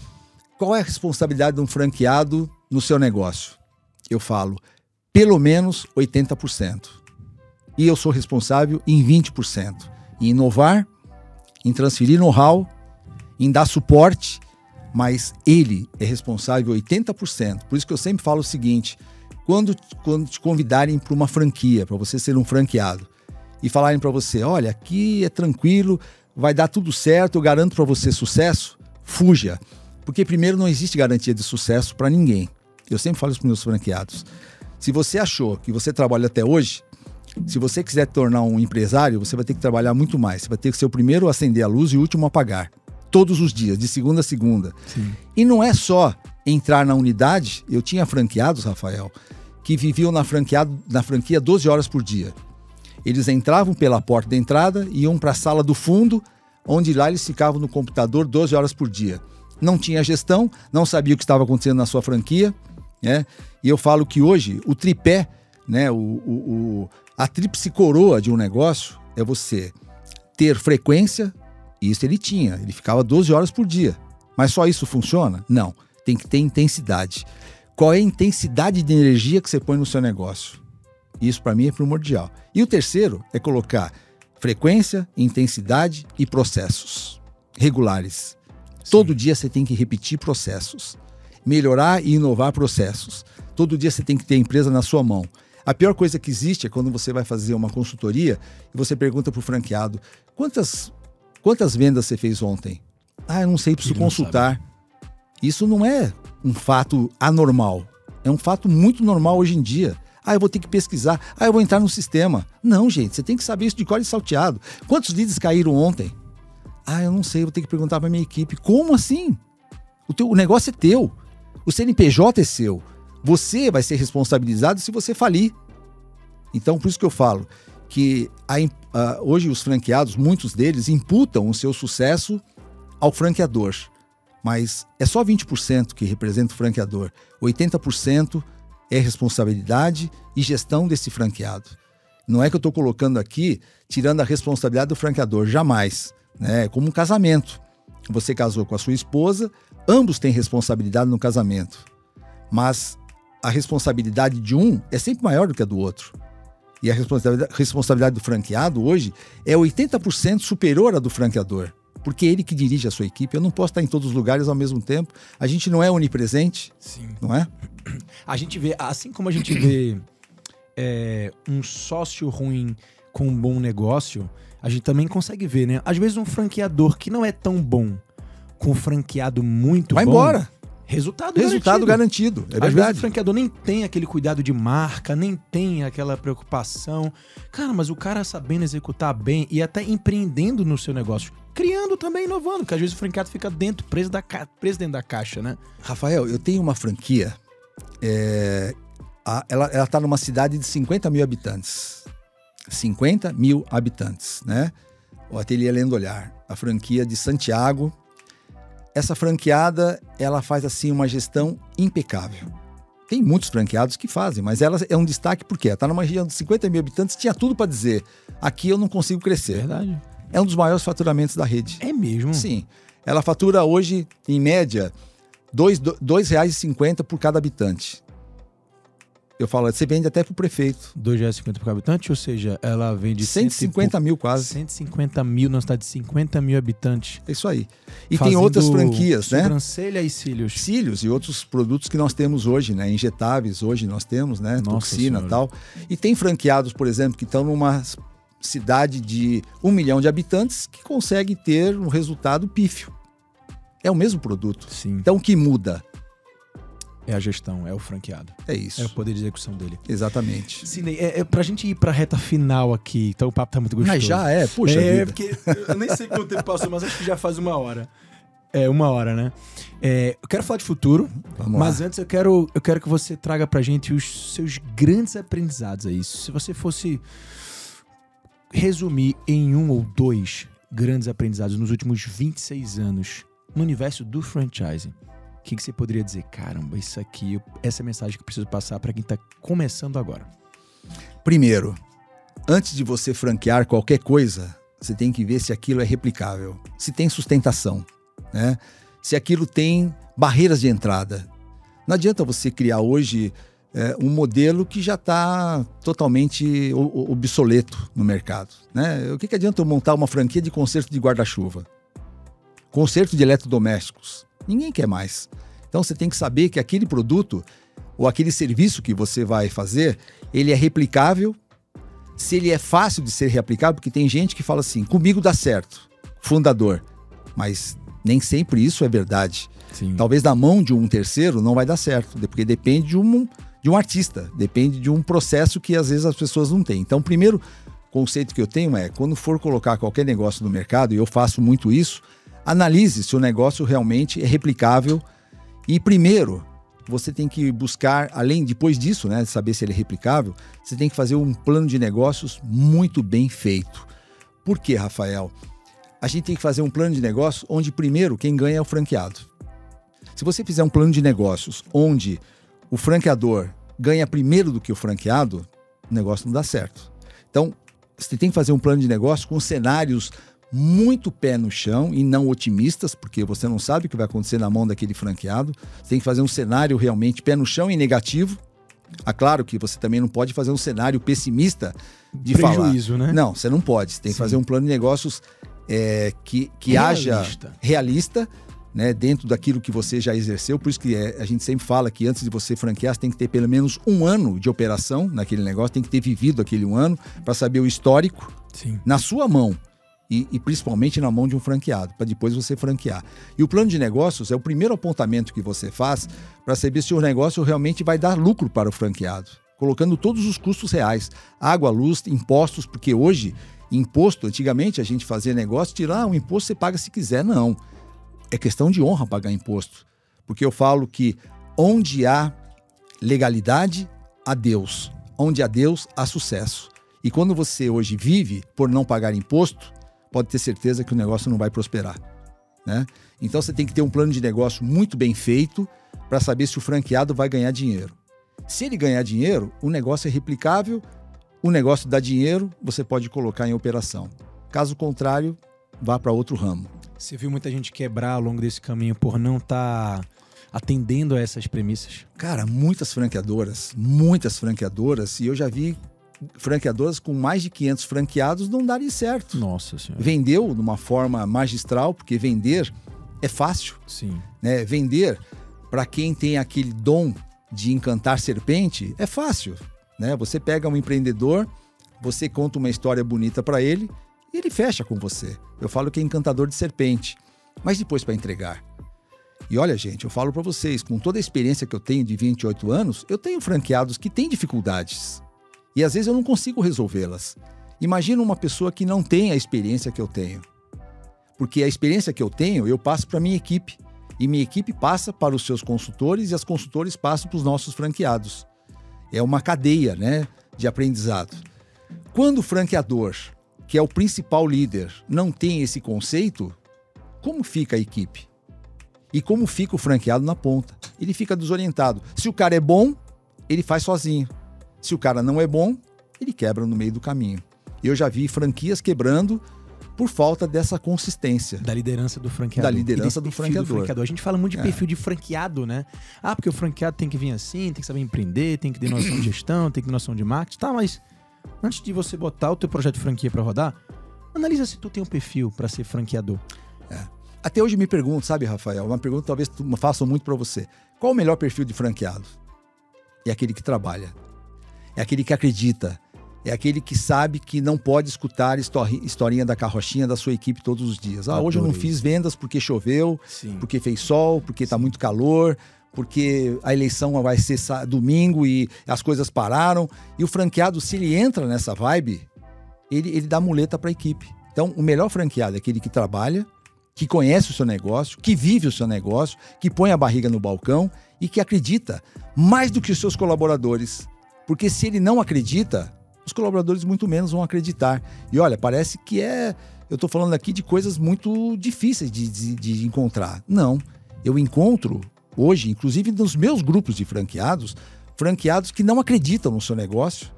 qual é a responsabilidade de um franqueado no seu negócio? Eu falo, pelo menos 80%. E eu sou responsável em 20%. Em inovar, em transferir know-how em dar suporte, mas ele é responsável 80%. Por isso que eu sempre falo o seguinte: quando, quando te convidarem para uma franquia, para você ser um franqueado, e falarem para você, olha, aqui é tranquilo, vai dar tudo certo, eu garanto para você sucesso, fuja. Porque primeiro não existe garantia de sucesso para ninguém. Eu sempre falo isso para meus franqueados. Se você achou que você trabalha até hoje, se você quiser tornar um empresário, você vai ter que trabalhar muito mais. Você vai ter que ser o primeiro a acender a luz e o último a apagar todos os dias, de segunda a segunda. Sim. E não é só entrar na unidade, eu tinha franqueados, Rafael, que viviam na, franqueado, na franquia 12 horas por dia. Eles entravam pela porta da entrada e iam para a sala do fundo, onde lá eles ficavam no computador 12 horas por dia. Não tinha gestão, não sabia o que estava acontecendo na sua franquia. Né? E eu falo que hoje o tripé, né, o, o, o a tríplice coroa de um negócio é você ter frequência, isso ele tinha, ele ficava 12 horas por dia. Mas só isso funciona? Não. Tem que ter intensidade. Qual é a intensidade de energia que você põe no seu negócio? Isso para mim é primordial. E o terceiro é colocar frequência, intensidade e processos regulares. Todo dia você tem que repetir processos, melhorar e inovar processos. Todo dia você tem que ter a empresa na sua mão. A pior coisa que existe é quando você vai fazer uma consultoria e você pergunta para o franqueado quantas Quantas vendas você fez ontem? Ah, eu não sei, preciso consultar. Isso não é um fato anormal. É um fato muito normal hoje em dia. Ah, eu vou ter que pesquisar. Ah, eu vou entrar no sistema. Não, gente, você tem que saber isso de cor e salteado. Quantos leads caíram ontem? Ah, eu não sei, vou ter que perguntar para minha equipe. Como assim? O, teu, o negócio é teu. O CNPJ é seu. Você vai ser responsabilizado se você falir. Então, por isso que eu falo que a, a, hoje os franqueados, muitos deles, imputam o seu sucesso ao franqueador. Mas é só 20% que representa o franqueador. 80% é responsabilidade e gestão desse franqueado. Não é que eu estou colocando aqui, tirando a responsabilidade do franqueador, jamais. Né? É como um casamento. Você casou com a sua esposa, ambos têm responsabilidade no casamento. Mas a responsabilidade de um é sempre maior do que a do outro. E a responsabilidade, responsabilidade do franqueado hoje é 80% superior à do franqueador. Porque é ele que dirige a sua equipe. Eu não posso estar em todos os lugares ao mesmo tempo. A gente não é onipresente. Sim. Não é? A gente vê, assim como a gente vê é, um sócio ruim com um bom negócio, a gente também consegue ver, né? Às vezes um franqueador que não é tão bom com um franqueado muito Vai bom. Vai embora. Resultado, Resultado garantido. garantido. É Às verdade. vezes o franqueador nem tem aquele cuidado de marca, nem tem aquela preocupação. Cara, mas o cara sabendo executar bem e até empreendendo no seu negócio, criando também, inovando, porque às vezes o franqueado fica dentro, preso, da ca... preso dentro da caixa, né? Rafael, eu tenho uma franquia é, ela está numa cidade de 50 mil habitantes. 50 mil habitantes, né? O Ateliê Lendo Olhar, a franquia de Santiago. Essa franqueada, ela faz assim uma gestão impecável. Tem muitos franqueados que fazem, mas ela é um destaque porque está numa região de 50 mil habitantes, tinha tudo para dizer: aqui eu não consigo crescer. Verdade. É um dos maiores faturamentos da rede. É mesmo? Sim. Ela fatura hoje, em média, R$ 2,50 por cada habitante. Eu falo, você vende até pro prefeito. R$ 2,50 por habitante, ou seja, ela vende 150 mil quase. 150 mil numa cidade de 50 mil habitantes. É isso aí. E tem outras franquias, né? Sobrancelha e cílios. Cílios e outros produtos que nós temos hoje, né? Injetáveis hoje nós temos, né? Nossa Toxina e tal. E tem franqueados, por exemplo, que estão numa cidade de um milhão de habitantes que consegue ter um resultado pífio. É o mesmo produto. Sim. Então o que muda? É a gestão, é o franqueado. É isso. É o poder de execução dele. Exatamente. Cine, é, é, pra gente ir pra reta final aqui, então o papo tá muito gostoso. Mas já é, puxa. É, vida. porque eu nem sei quanto tempo passou, mas acho que já faz uma hora. É, uma hora, né? É, eu quero falar de futuro, Vamos mas lá. antes eu quero, eu quero que você traga pra gente os seus grandes aprendizados aí. Se você fosse resumir em um ou dois grandes aprendizados nos últimos 26 anos no universo do franchising, o que, que, você poderia dizer? Caramba, isso aqui, essa é a mensagem que eu preciso passar para quem está começando agora. Primeiro, antes de você franquear qualquer coisa, você tem que ver se aquilo é replicável, se tem sustentação, né? se aquilo tem barreiras de entrada. Não adianta você criar hoje é, um modelo que já está totalmente obsoleto no mercado. Né? O que, que adianta eu montar uma franquia de conserto de guarda-chuva? Conserto de eletrodomésticos. Ninguém quer mais. Então você tem que saber que aquele produto ou aquele serviço que você vai fazer, ele é replicável. Se ele é fácil de ser replicável, porque tem gente que fala assim: comigo dá certo, fundador. Mas nem sempre isso é verdade. Sim. Talvez na mão de um terceiro não vai dar certo, porque depende de um, de um artista, depende de um processo que às vezes as pessoas não têm. Então, primeiro conceito que eu tenho é: quando for colocar qualquer negócio no mercado, e eu faço muito isso, analise se o negócio realmente é replicável e primeiro você tem que buscar, além depois disso, né, saber se ele é replicável, você tem que fazer um plano de negócios muito bem feito. Por quê, Rafael? A gente tem que fazer um plano de negócios onde primeiro quem ganha é o franqueado. Se você fizer um plano de negócios onde o franqueador ganha primeiro do que o franqueado, o negócio não dá certo. Então, você tem que fazer um plano de negócio com cenários muito pé no chão e não otimistas, porque você não sabe o que vai acontecer na mão daquele franqueado. Você tem que fazer um cenário realmente pé no chão e negativo. Ah, claro que você também não pode fazer um cenário pessimista de Prejuízo, falar. né? Não, você não pode. Você tem Sim. que fazer um plano de negócios é, que, que realista. haja realista, né, dentro daquilo que você já exerceu. Por isso que é, a gente sempre fala que antes de você franquear, você tem que ter pelo menos um ano de operação naquele negócio, tem que ter vivido aquele um ano para saber o histórico Sim. na sua mão e, e principalmente na mão de um franqueado, para depois você franquear. E o plano de negócios é o primeiro apontamento que você faz para saber se o negócio realmente vai dar lucro para o franqueado, colocando todos os custos reais: água, luz, impostos, porque hoje Imposto, antigamente a gente fazia negócio, tirar um imposto você paga se quiser. Não. É questão de honra pagar imposto. Porque eu falo que onde há legalidade, há Deus. Onde há Deus, há sucesso. E quando você hoje vive por não pagar imposto, pode ter certeza que o negócio não vai prosperar. Né? Então você tem que ter um plano de negócio muito bem feito para saber se o franqueado vai ganhar dinheiro. Se ele ganhar dinheiro, o negócio é replicável, o negócio dá dinheiro, você pode colocar em operação. Caso contrário, vá para outro ramo. Você viu muita gente quebrar ao longo desse caminho por não estar tá atendendo a essas premissas? Cara, muitas franqueadoras, muitas franqueadoras, e eu já vi franqueadoras com mais de 500 franqueados não darem certo. Nossa senhora. Vendeu de uma forma magistral, porque vender é fácil. Sim. Né? Vender, para quem tem aquele dom de encantar serpente, é fácil. Né? Você pega um empreendedor, você conta uma história bonita para ele e ele fecha com você. Eu falo que é encantador de serpente. Mas depois para entregar. E olha, gente, eu falo para vocês, com toda a experiência que eu tenho de 28 anos, eu tenho franqueados que têm dificuldades. E às vezes eu não consigo resolvê-las. Imagina uma pessoa que não tem a experiência que eu tenho. Porque a experiência que eu tenho, eu passo para minha equipe. E minha equipe passa para os seus consultores e as consultores passam para os nossos franqueados. É uma cadeia né, de aprendizado. Quando o franqueador, que é o principal líder, não tem esse conceito, como fica a equipe? E como fica o franqueado na ponta? Ele fica desorientado. Se o cara é bom, ele faz sozinho. Se o cara não é bom, ele quebra no meio do caminho. Eu já vi franquias quebrando por falta dessa consistência. Da liderança do franqueador. Da liderança do franqueador. do franqueador. A gente fala muito de é. perfil de franqueado, né? Ah, porque o franqueado tem que vir assim, tem que saber empreender, tem que ter noção de gestão, tem que ter noção de marketing. Tá, mas antes de você botar o teu projeto de franquia para rodar, analisa se tu tem um perfil para ser franqueador. É. Até hoje me pergunto, sabe, Rafael? Uma pergunta talvez façam muito para você. Qual o melhor perfil de franqueado? É aquele que trabalha é aquele que acredita, é aquele que sabe que não pode escutar historinha da carrochinha da sua equipe todos os dias. Ah, hoje eu não fiz vendas porque choveu, Sim. porque fez sol, porque está muito calor, porque a eleição vai ser domingo e as coisas pararam. E o franqueado, se ele entra nessa vibe, ele, ele dá muleta para a equipe. Então, o melhor franqueado é aquele que trabalha, que conhece o seu negócio, que vive o seu negócio, que põe a barriga no balcão e que acredita mais do que os seus colaboradores porque se ele não acredita, os colaboradores muito menos vão acreditar. E olha, parece que é. Eu estou falando aqui de coisas muito difíceis de, de, de encontrar. Não. Eu encontro hoje, inclusive nos meus grupos de franqueados, franqueados que não acreditam no seu negócio.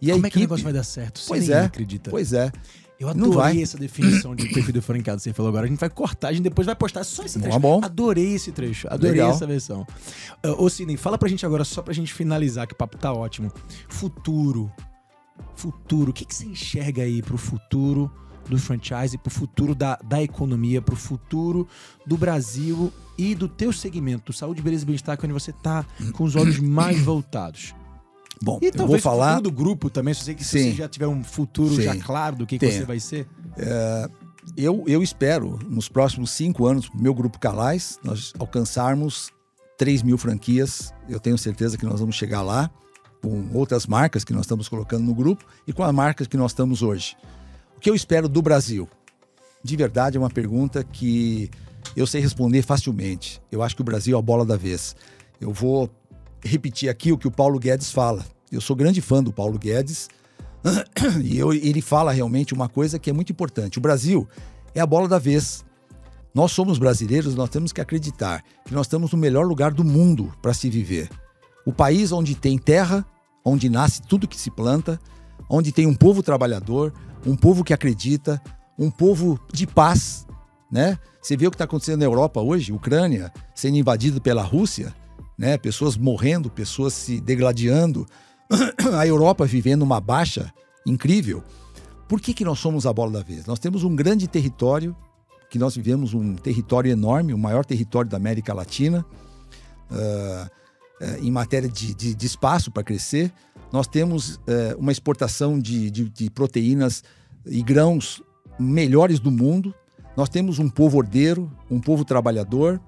E Como é que o negócio vai dar certo? Pois é, acredita. Pois é. Eu adorei essa definição de perfil do franqueado que você falou agora. A gente vai cortar, a gente depois vai postar só esse trecho. bom. Adorei esse trecho, adorei Legal. essa versão. Uh, ô, Sidney, fala pra gente agora, só pra gente finalizar, que o papo tá ótimo. Futuro. Futuro. O que, que você enxerga aí pro futuro do franchise, pro futuro da, da economia, pro futuro do Brasil e do teu segmento, saúde, beleza e bem-estar, que é onde você tá com os olhos mais voltados? Bom, e eu vou falar do grupo também, se você, se você já tiver um futuro Sim. já claro do que, que você vai ser. É, eu, eu espero, nos próximos cinco anos, meu grupo Calais, nós alcançarmos 3 mil franquias. Eu tenho certeza que nós vamos chegar lá com outras marcas que nós estamos colocando no grupo e com as marcas que nós estamos hoje. O que eu espero do Brasil? De verdade, é uma pergunta que eu sei responder facilmente. Eu acho que o Brasil é a bola da vez. Eu vou repetir aqui o que o Paulo Guedes fala. Eu sou grande fã do Paulo Guedes e eu, ele fala realmente uma coisa que é muito importante. O Brasil é a bola da vez. Nós somos brasileiros, nós temos que acreditar que nós estamos no melhor lugar do mundo para se viver. O país onde tem terra, onde nasce tudo que se planta, onde tem um povo trabalhador, um povo que acredita, um povo de paz, né? Você vê o que está acontecendo na Europa hoje, Ucrânia sendo invadido pela Rússia né? Pessoas morrendo, pessoas se degladiando, a Europa vivendo uma baixa incrível. Por que, que nós somos a bola da vez? Nós temos um grande território, que nós vivemos um território enorme, o maior território da América Latina, uh, uh, em matéria de, de, de espaço para crescer. Nós temos uh, uma exportação de, de, proteínas e grãos melhores do mundo. Nós temos um povo ordeiro, um povo trabalhador,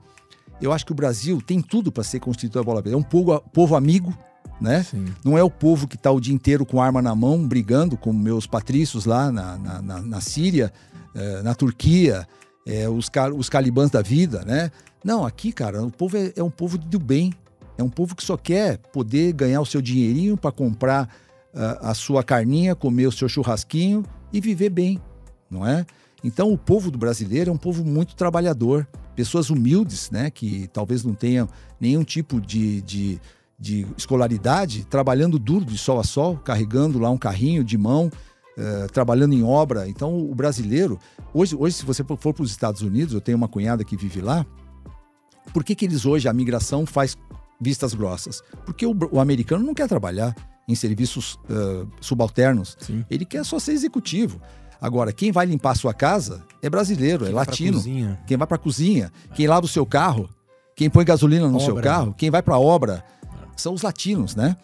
eu acho que o Brasil tem tudo para ser constituído a bola presa. É um povo, povo amigo, né? Não é o povo que está o dia inteiro com arma na mão, brigando com meus patrícios lá na, na, na, na Síria, eh, na Turquia, eh, os, os calibãs da vida, né? Não, aqui, cara, o povo é, é, um povo do bem. É um povo que só quer poder ganhar o seu dinheirinho para comprar uh, a sua carninha, comer o seu churrasquinho e viver bem, não é? Então, o povo do brasileiro é um povo muito trabalhador, pessoas humildes, né, que talvez não tenham nenhum tipo de, de de escolaridade, trabalhando duro de sol a sol, carregando lá um carrinho de mão, uh, trabalhando em obra. Então, o brasileiro, hoje, hoje se você for para os Estados Unidos, eu tenho uma cunhada que vive lá, por que, que eles hoje, a migração faz vistas grossas? Porque o, o americano não quer trabalhar em serviços uh, subalternos, Sim. ele quer só ser executivo. Agora, quem vai limpar a sua casa é brasileiro, é quem é latino. Quem vai para a cozinha, quem lava o seu carro, quem põe gasolina no obra. seu carro, quem vai para a obra são os latinos, né?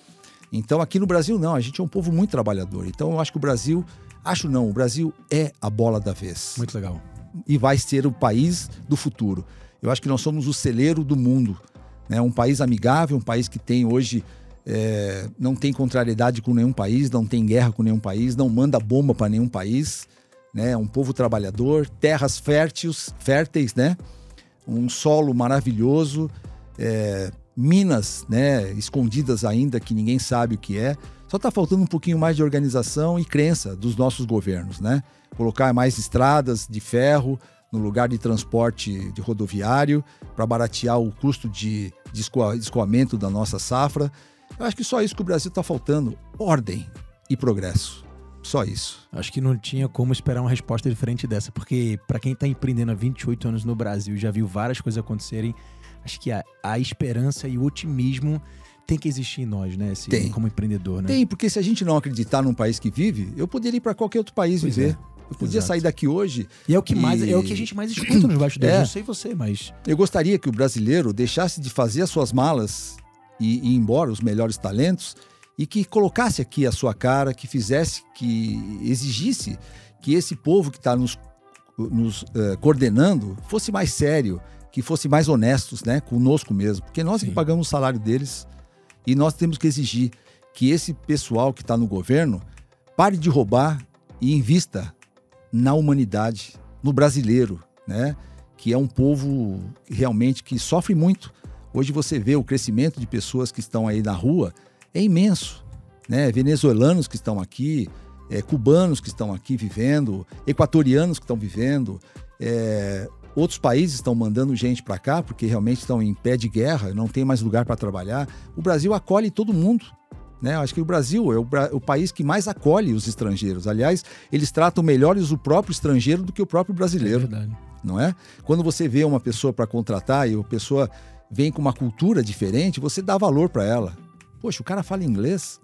Então aqui no Brasil não, a gente é um povo muito trabalhador. Então eu acho que o Brasil, acho não, o Brasil é a bola da vez. Muito legal. E vai ser o país do futuro. Eu acho que nós somos o celeiro do mundo. Né? Um país amigável, um país que tem hoje é, não tem contrariedade com nenhum país, não tem guerra com nenhum país, não manda bomba para nenhum país, né? Um povo trabalhador, terras férteis, férteis, né? Um solo maravilhoso, é, minas, né, escondidas ainda que ninguém sabe o que é. Só está faltando um pouquinho mais de organização e crença dos nossos governos, né? Colocar mais estradas de ferro no lugar de transporte de rodoviário para baratear o custo de, de escoamento da nossa safra. Eu acho que só isso que o Brasil está faltando: ordem e progresso. Só isso. Acho que não tinha como esperar uma resposta diferente dessa, porque para quem está empreendendo há 28 anos no Brasil e já viu várias coisas acontecerem, acho que a, a esperança e o otimismo tem que existir em nós, né? Esse, tem. Como empreendedor, né? Tem, porque se a gente não acreditar num país que vive, eu poderia ir para qualquer outro país pois viver. É. Eu podia Exato. sair daqui hoje. E é o que e... mais é o que a gente mais escuta nos bastidores. É. Não sei você, mas eu gostaria que o brasileiro deixasse de fazer as suas malas e, e ir embora os melhores talentos e que colocasse aqui a sua cara, que fizesse, que exigisse que esse povo que está nos, nos uh, coordenando fosse mais sério, que fossem mais honestos, né, conosco mesmo, porque nós Sim. que pagamos o salário deles e nós temos que exigir que esse pessoal que está no governo pare de roubar e invista na humanidade, no brasileiro, né, que é um povo realmente que sofre muito. Hoje você vê o crescimento de pessoas que estão aí na rua é imenso, né? Venezuelanos que estão aqui, é, cubanos que estão aqui vivendo, equatorianos que estão vivendo, é, Outros países estão mandando gente para cá porque realmente estão em pé de guerra, não tem mais lugar para trabalhar. O Brasil acolhe todo mundo. Né? Acho que o Brasil é o, o, país que mais acolhe os estrangeiros. Aliás, eles tratam melhores o próprio estrangeiro do que o próprio brasileiro. É verdade. Não é? Quando você vê uma pessoa para contratar e a pessoa vem com uma cultura diferente, você dá valor para ela. Poxa, o cara fala inglês,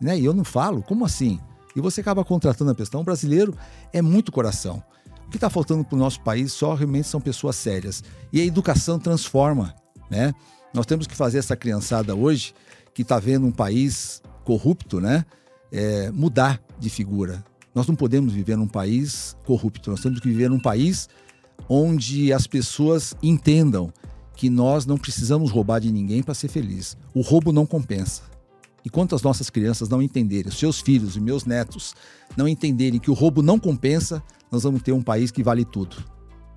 né? E eu não falo. Como assim? E você acaba contratando a pessoa. O brasileiro é muito coração. O que está faltando para o nosso país só realmente são pessoas sérias. E a educação transforma, né? Nós temos que fazer essa criançada hoje, que está vendo um país corrupto, né? É, mudar de figura. Nós não podemos viver num país corrupto. Nós temos que viver num país onde as pessoas entendam que nós não precisamos roubar de ninguém para ser feliz. O roubo não compensa. E quanto as nossas crianças não entenderem, os seus filhos e meus netos não entenderem que o roubo não compensa, nós vamos ter um país que vale tudo.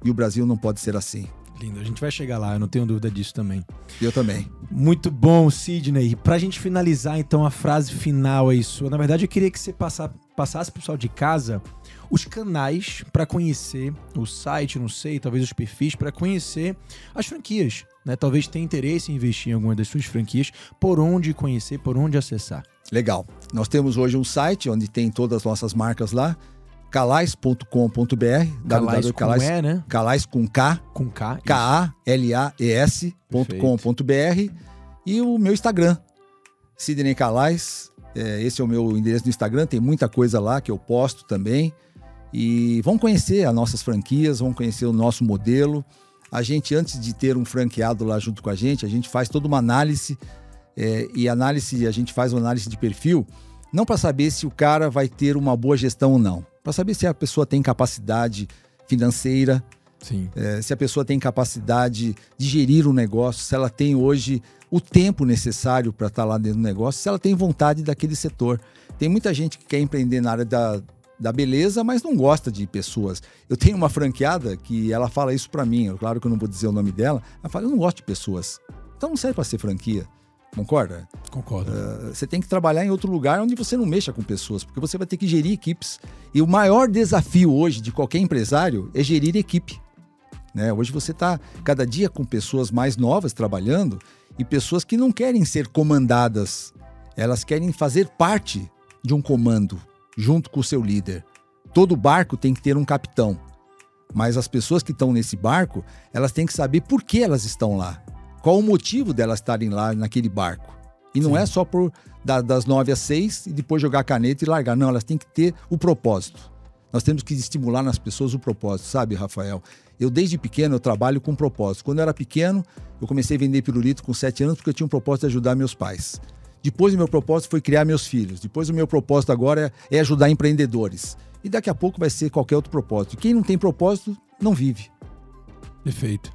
E o Brasil não pode ser assim. Lindo, a gente vai chegar lá, eu não tenho dúvida disso também. Eu também. Muito bom, Sidney. Pra gente finalizar, então, a frase final aí sua. Na verdade, eu queria que você passasse pro pessoal de casa os canais para conhecer o site, não sei, talvez os perfis, para conhecer as franquias. Né? Talvez tenha interesse em investir em alguma das suas franquias, por onde conhecer, por onde acessar. Legal. Nós temos hoje um site onde tem todas as nossas marcas lá calais.com.br Calais com Calais, e, né? Calais com K com K K-A-L-A-E-S.com.br e o meu Instagram Sidney Calais é, esse é o meu endereço no Instagram tem muita coisa lá que eu posto também e vão conhecer as nossas franquias vão conhecer o nosso modelo a gente antes de ter um franqueado lá junto com a gente a gente faz toda uma análise é, e análise a gente faz uma análise de perfil não para saber se o cara vai ter uma boa gestão ou não para saber se a pessoa tem capacidade financeira, é, se a pessoa tem capacidade de gerir um negócio, se ela tem hoje o tempo necessário para estar tá lá dentro do negócio, se ela tem vontade daquele setor. Tem muita gente que quer empreender na área da, da beleza, mas não gosta de pessoas. Eu tenho uma franqueada que ela fala isso para mim, claro que eu não vou dizer o nome dela, ela fala: eu não gosto de pessoas. Então não serve para ser franquia. Concorda? Concordo. Uh, você tem que trabalhar em outro lugar onde você não mexa com pessoas, porque você vai ter que gerir equipes. E o maior desafio hoje de qualquer empresário é gerir equipe. Né? Hoje você está cada dia com pessoas mais novas trabalhando e pessoas que não querem ser comandadas, elas querem fazer parte de um comando junto com o seu líder. Todo barco tem que ter um capitão, mas as pessoas que estão nesse barco, elas têm que saber por que elas estão lá. Qual o motivo delas estarem lá naquele barco? E não Sim. é só por da, das nove às seis e depois jogar caneta e largar. Não, elas têm que ter o propósito. Nós temos que estimular nas pessoas o propósito, sabe, Rafael? Eu, desde pequeno, eu trabalho com propósito. Quando eu era pequeno, eu comecei a vender pirulito com sete anos porque eu tinha um propósito de ajudar meus pais. Depois, o meu propósito foi criar meus filhos. Depois, o meu propósito agora é, é ajudar empreendedores. E daqui a pouco vai ser qualquer outro propósito. Quem não tem propósito, não vive. Perfeito.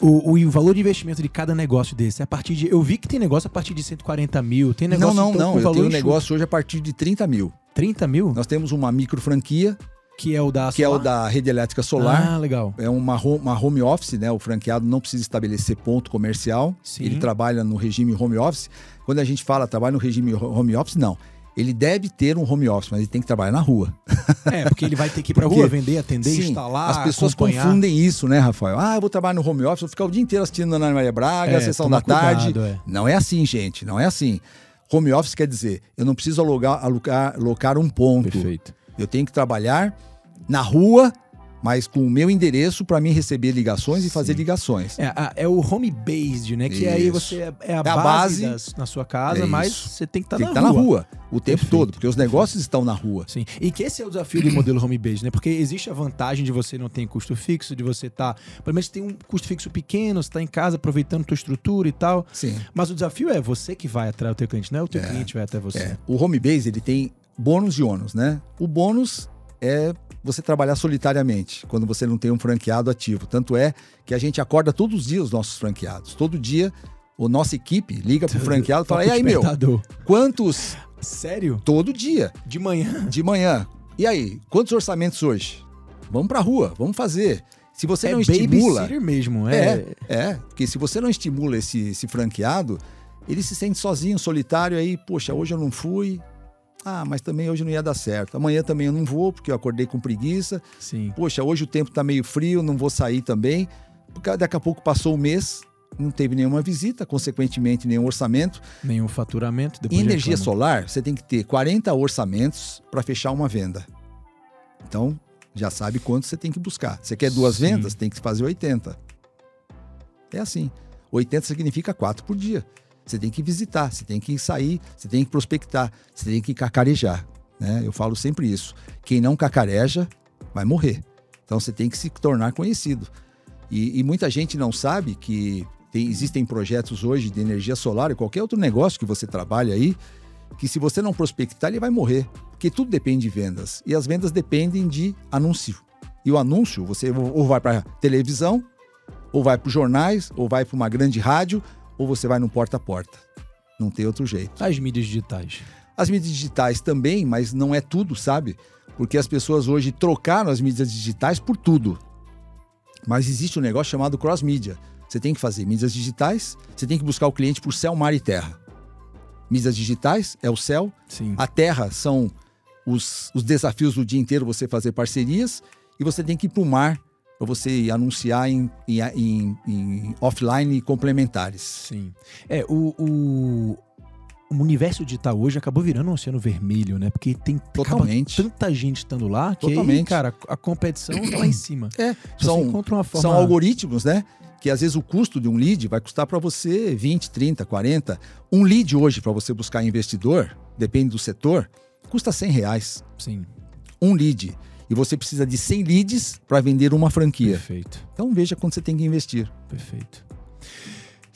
O, o, o, valor de investimento de cada negócio desse é a partir de. Eu vi que tem negócio a partir de 140 mil. Tem negócio Não, não, então, não. Eu tenho um negócio hoje a partir de 30 mil. 30 mil? Nós temos uma micro franquia. Que é o da Que é o da rede elétrica solar. Ah, legal. É uma, uma home office, né? O franqueado não precisa estabelecer ponto comercial. Sim. Ele trabalha no regime home office. Quando a gente fala trabalha no regime home office, não ele deve ter um home office, mas ele tem que trabalhar na rua. É, porque ele vai ter que ir pra rua vender, atender, sim, instalar. As pessoas acompanhar. confundem isso, né, Rafael? Ah, eu vou trabalhar no home office, vou ficar o dia inteiro assistindo Ana Maria Braga, é, a sessão da tarde. Cuidado, é. Não é assim, gente, não é assim. Home office quer dizer, eu não preciso alugar, alugar, alocar um ponto. Perfeito. Eu tenho que trabalhar na rua mas com o meu endereço para mim receber ligações Sim. e fazer ligações. É, é o home based, né? Que isso. aí você é, é a, é base, a base das, na sua casa, é mas você tem que estar tá na, tá rua. na rua o tempo Perfeito. todo, porque os negócios estão na rua. Sim. E que esse é o desafio do modelo home based, né? Porque existe a vantagem de você não ter custo fixo, de você estar, tá, pelo menos tem um custo fixo pequeno, você está em casa aproveitando tua estrutura e tal. Sim. Mas o desafio é você que vai atrás do teu cliente, não é o teu cliente vai até você. É. O home based ele tem bônus e ônus, né? O bônus é você trabalhar solitariamente, quando você não tem um franqueado ativo. Tanto é que a gente acorda todos os dias os nossos franqueados. Todo dia, a nossa equipe liga pro franqueado e fala: E aí, meu? Quantos. Sério? Todo dia. De manhã? De manhã. E aí, quantos orçamentos hoje? Vamos pra rua, vamos fazer. Se você é não estimula. mesmo, é. É, é. Porque se você não estimula esse, esse franqueado, ele se sente sozinho, solitário, aí, poxa, hoje eu não fui, ah, mas também hoje não ia dar certo. Amanhã também eu não vou, porque eu acordei com preguiça. Sim. Poxa, hoje o tempo tá meio frio, não vou sair também. Porque daqui a pouco passou o mês, não teve nenhuma visita, consequentemente nenhum orçamento. Nenhum faturamento. Em energia solar, você tem que ter 40 orçamentos para fechar uma venda. Então, já sabe quanto você tem que buscar. Você quer duas Sim. vendas, tem que fazer 80. É assim. 80 significa 4 por dia. Você tem que visitar, você tem que sair, você tem que prospectar, você tem que cacarejar. Né? Eu falo sempre isso. Quem não cacareja vai morrer. Então você tem que se tornar conhecido. E, e muita gente não sabe que tem, existem projetos hoje de energia solar e qualquer outro negócio que você trabalha aí, que se você não prospectar, ele vai morrer. Porque tudo depende de vendas. E as vendas dependem de anúncio. E o anúncio, você ou vai para televisão, ou vai para jornais, ou vai para uma grande rádio, ou você vai no porta a porta. Não tem outro jeito. As mídias digitais. As mídias digitais também, mas não é tudo, sabe? Porque as pessoas hoje trocaram as mídias digitais por tudo. Mas existe um negócio chamado cross-mídia. Você tem que fazer mídias digitais, você tem que buscar o cliente por céu, mar e terra. Mídias digitais é o céu, Sim. a terra são os, os desafios do dia inteiro, você fazer parcerias, e você tem que ir para o mar para você anunciar em, em, em, em, offline complementares. Sim. É, o, o, o, universo digital hoje acabou virando um oceano vermelho, né? Porque tem Totalmente. tanta gente estando lá que Totalmente. Aí, cara, a competição tá lá em cima. É, são, uma forma... são algoritmos, né? Que às vezes o custo de um lead vai custar para você 20, 30, 40. Um lead hoje para você buscar investidor, depende do setor, custa 100 reais. Sim. Um lead e você precisa de 100 leads para vender uma franquia. Perfeito. Então veja quanto você tem que investir. Perfeito.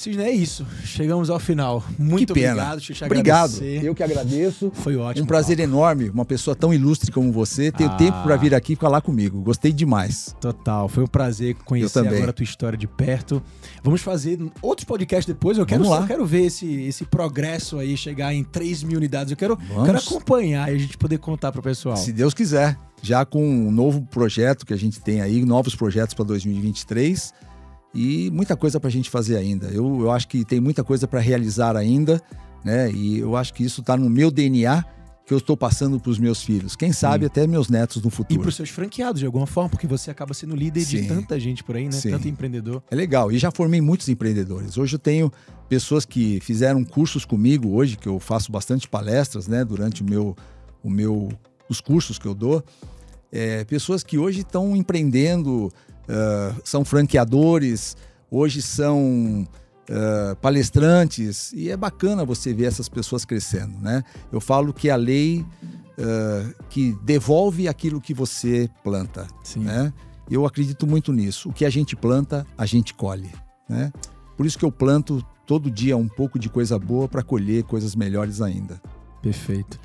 Sidney, é isso. Chegamos ao final. Muito que pena. obrigado. Te obrigado. Eu que agradeço. Foi ótimo. Um prazer papo. enorme. Uma pessoa tão ilustre como você ter ah. tempo para vir aqui falar comigo. Gostei demais. Total. Foi um prazer conhecer agora a tua história de perto. Vamos fazer outros podcasts depois. Eu quero, eu quero ver esse, esse progresso aí chegar em 3 mil unidades. Eu quero, quero acompanhar e a gente poder contar para o pessoal. Se Deus quiser. Já com um novo projeto que a gente tem aí, novos projetos para 2023 e muita coisa para a gente fazer ainda. Eu, eu acho que tem muita coisa para realizar ainda, né? E eu acho que isso está no meu DNA que eu estou passando para os meus filhos. Quem sabe Sim. até meus netos no futuro. E para os seus franqueados, de alguma forma, porque você acaba sendo líder Sim. de tanta gente por aí, né? Sim. Tanto empreendedor. É legal. E já formei muitos empreendedores. Hoje eu tenho pessoas que fizeram cursos comigo hoje, que eu faço bastante palestras, né? Durante o meu, o meu, os cursos que eu dou. É, pessoas que hoje estão empreendendo, uh, são franqueadores, hoje são uh, palestrantes, e é bacana você ver essas pessoas crescendo. Né? Eu falo que a lei uh, que devolve aquilo que você planta. Sim. Né? Eu acredito muito nisso. O que a gente planta, a gente colhe. Né? Por isso que eu planto todo dia um pouco de coisa boa para colher coisas melhores ainda. Perfeito.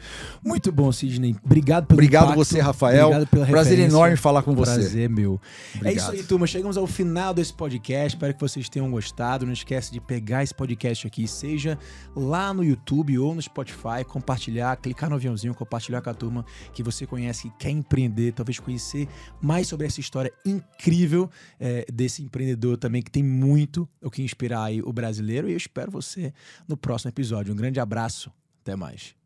Muito bom, Sidney. Obrigado pelo Obrigado impacto. você, Rafael. Obrigado pela Prazer enorme falar com você. Prazer meu. Obrigado. É isso aí, turma. Chegamos ao final desse podcast. Espero que vocês tenham gostado. Não esquece de pegar esse podcast aqui, seja lá no YouTube ou no Spotify, compartilhar, clicar no aviãozinho, compartilhar com a turma que você conhece, que quer empreender, talvez conhecer mais sobre essa história incrível é, desse empreendedor também, que tem muito o que inspirar aí o brasileiro. E eu espero você no próximo episódio. Um grande abraço. Até mais.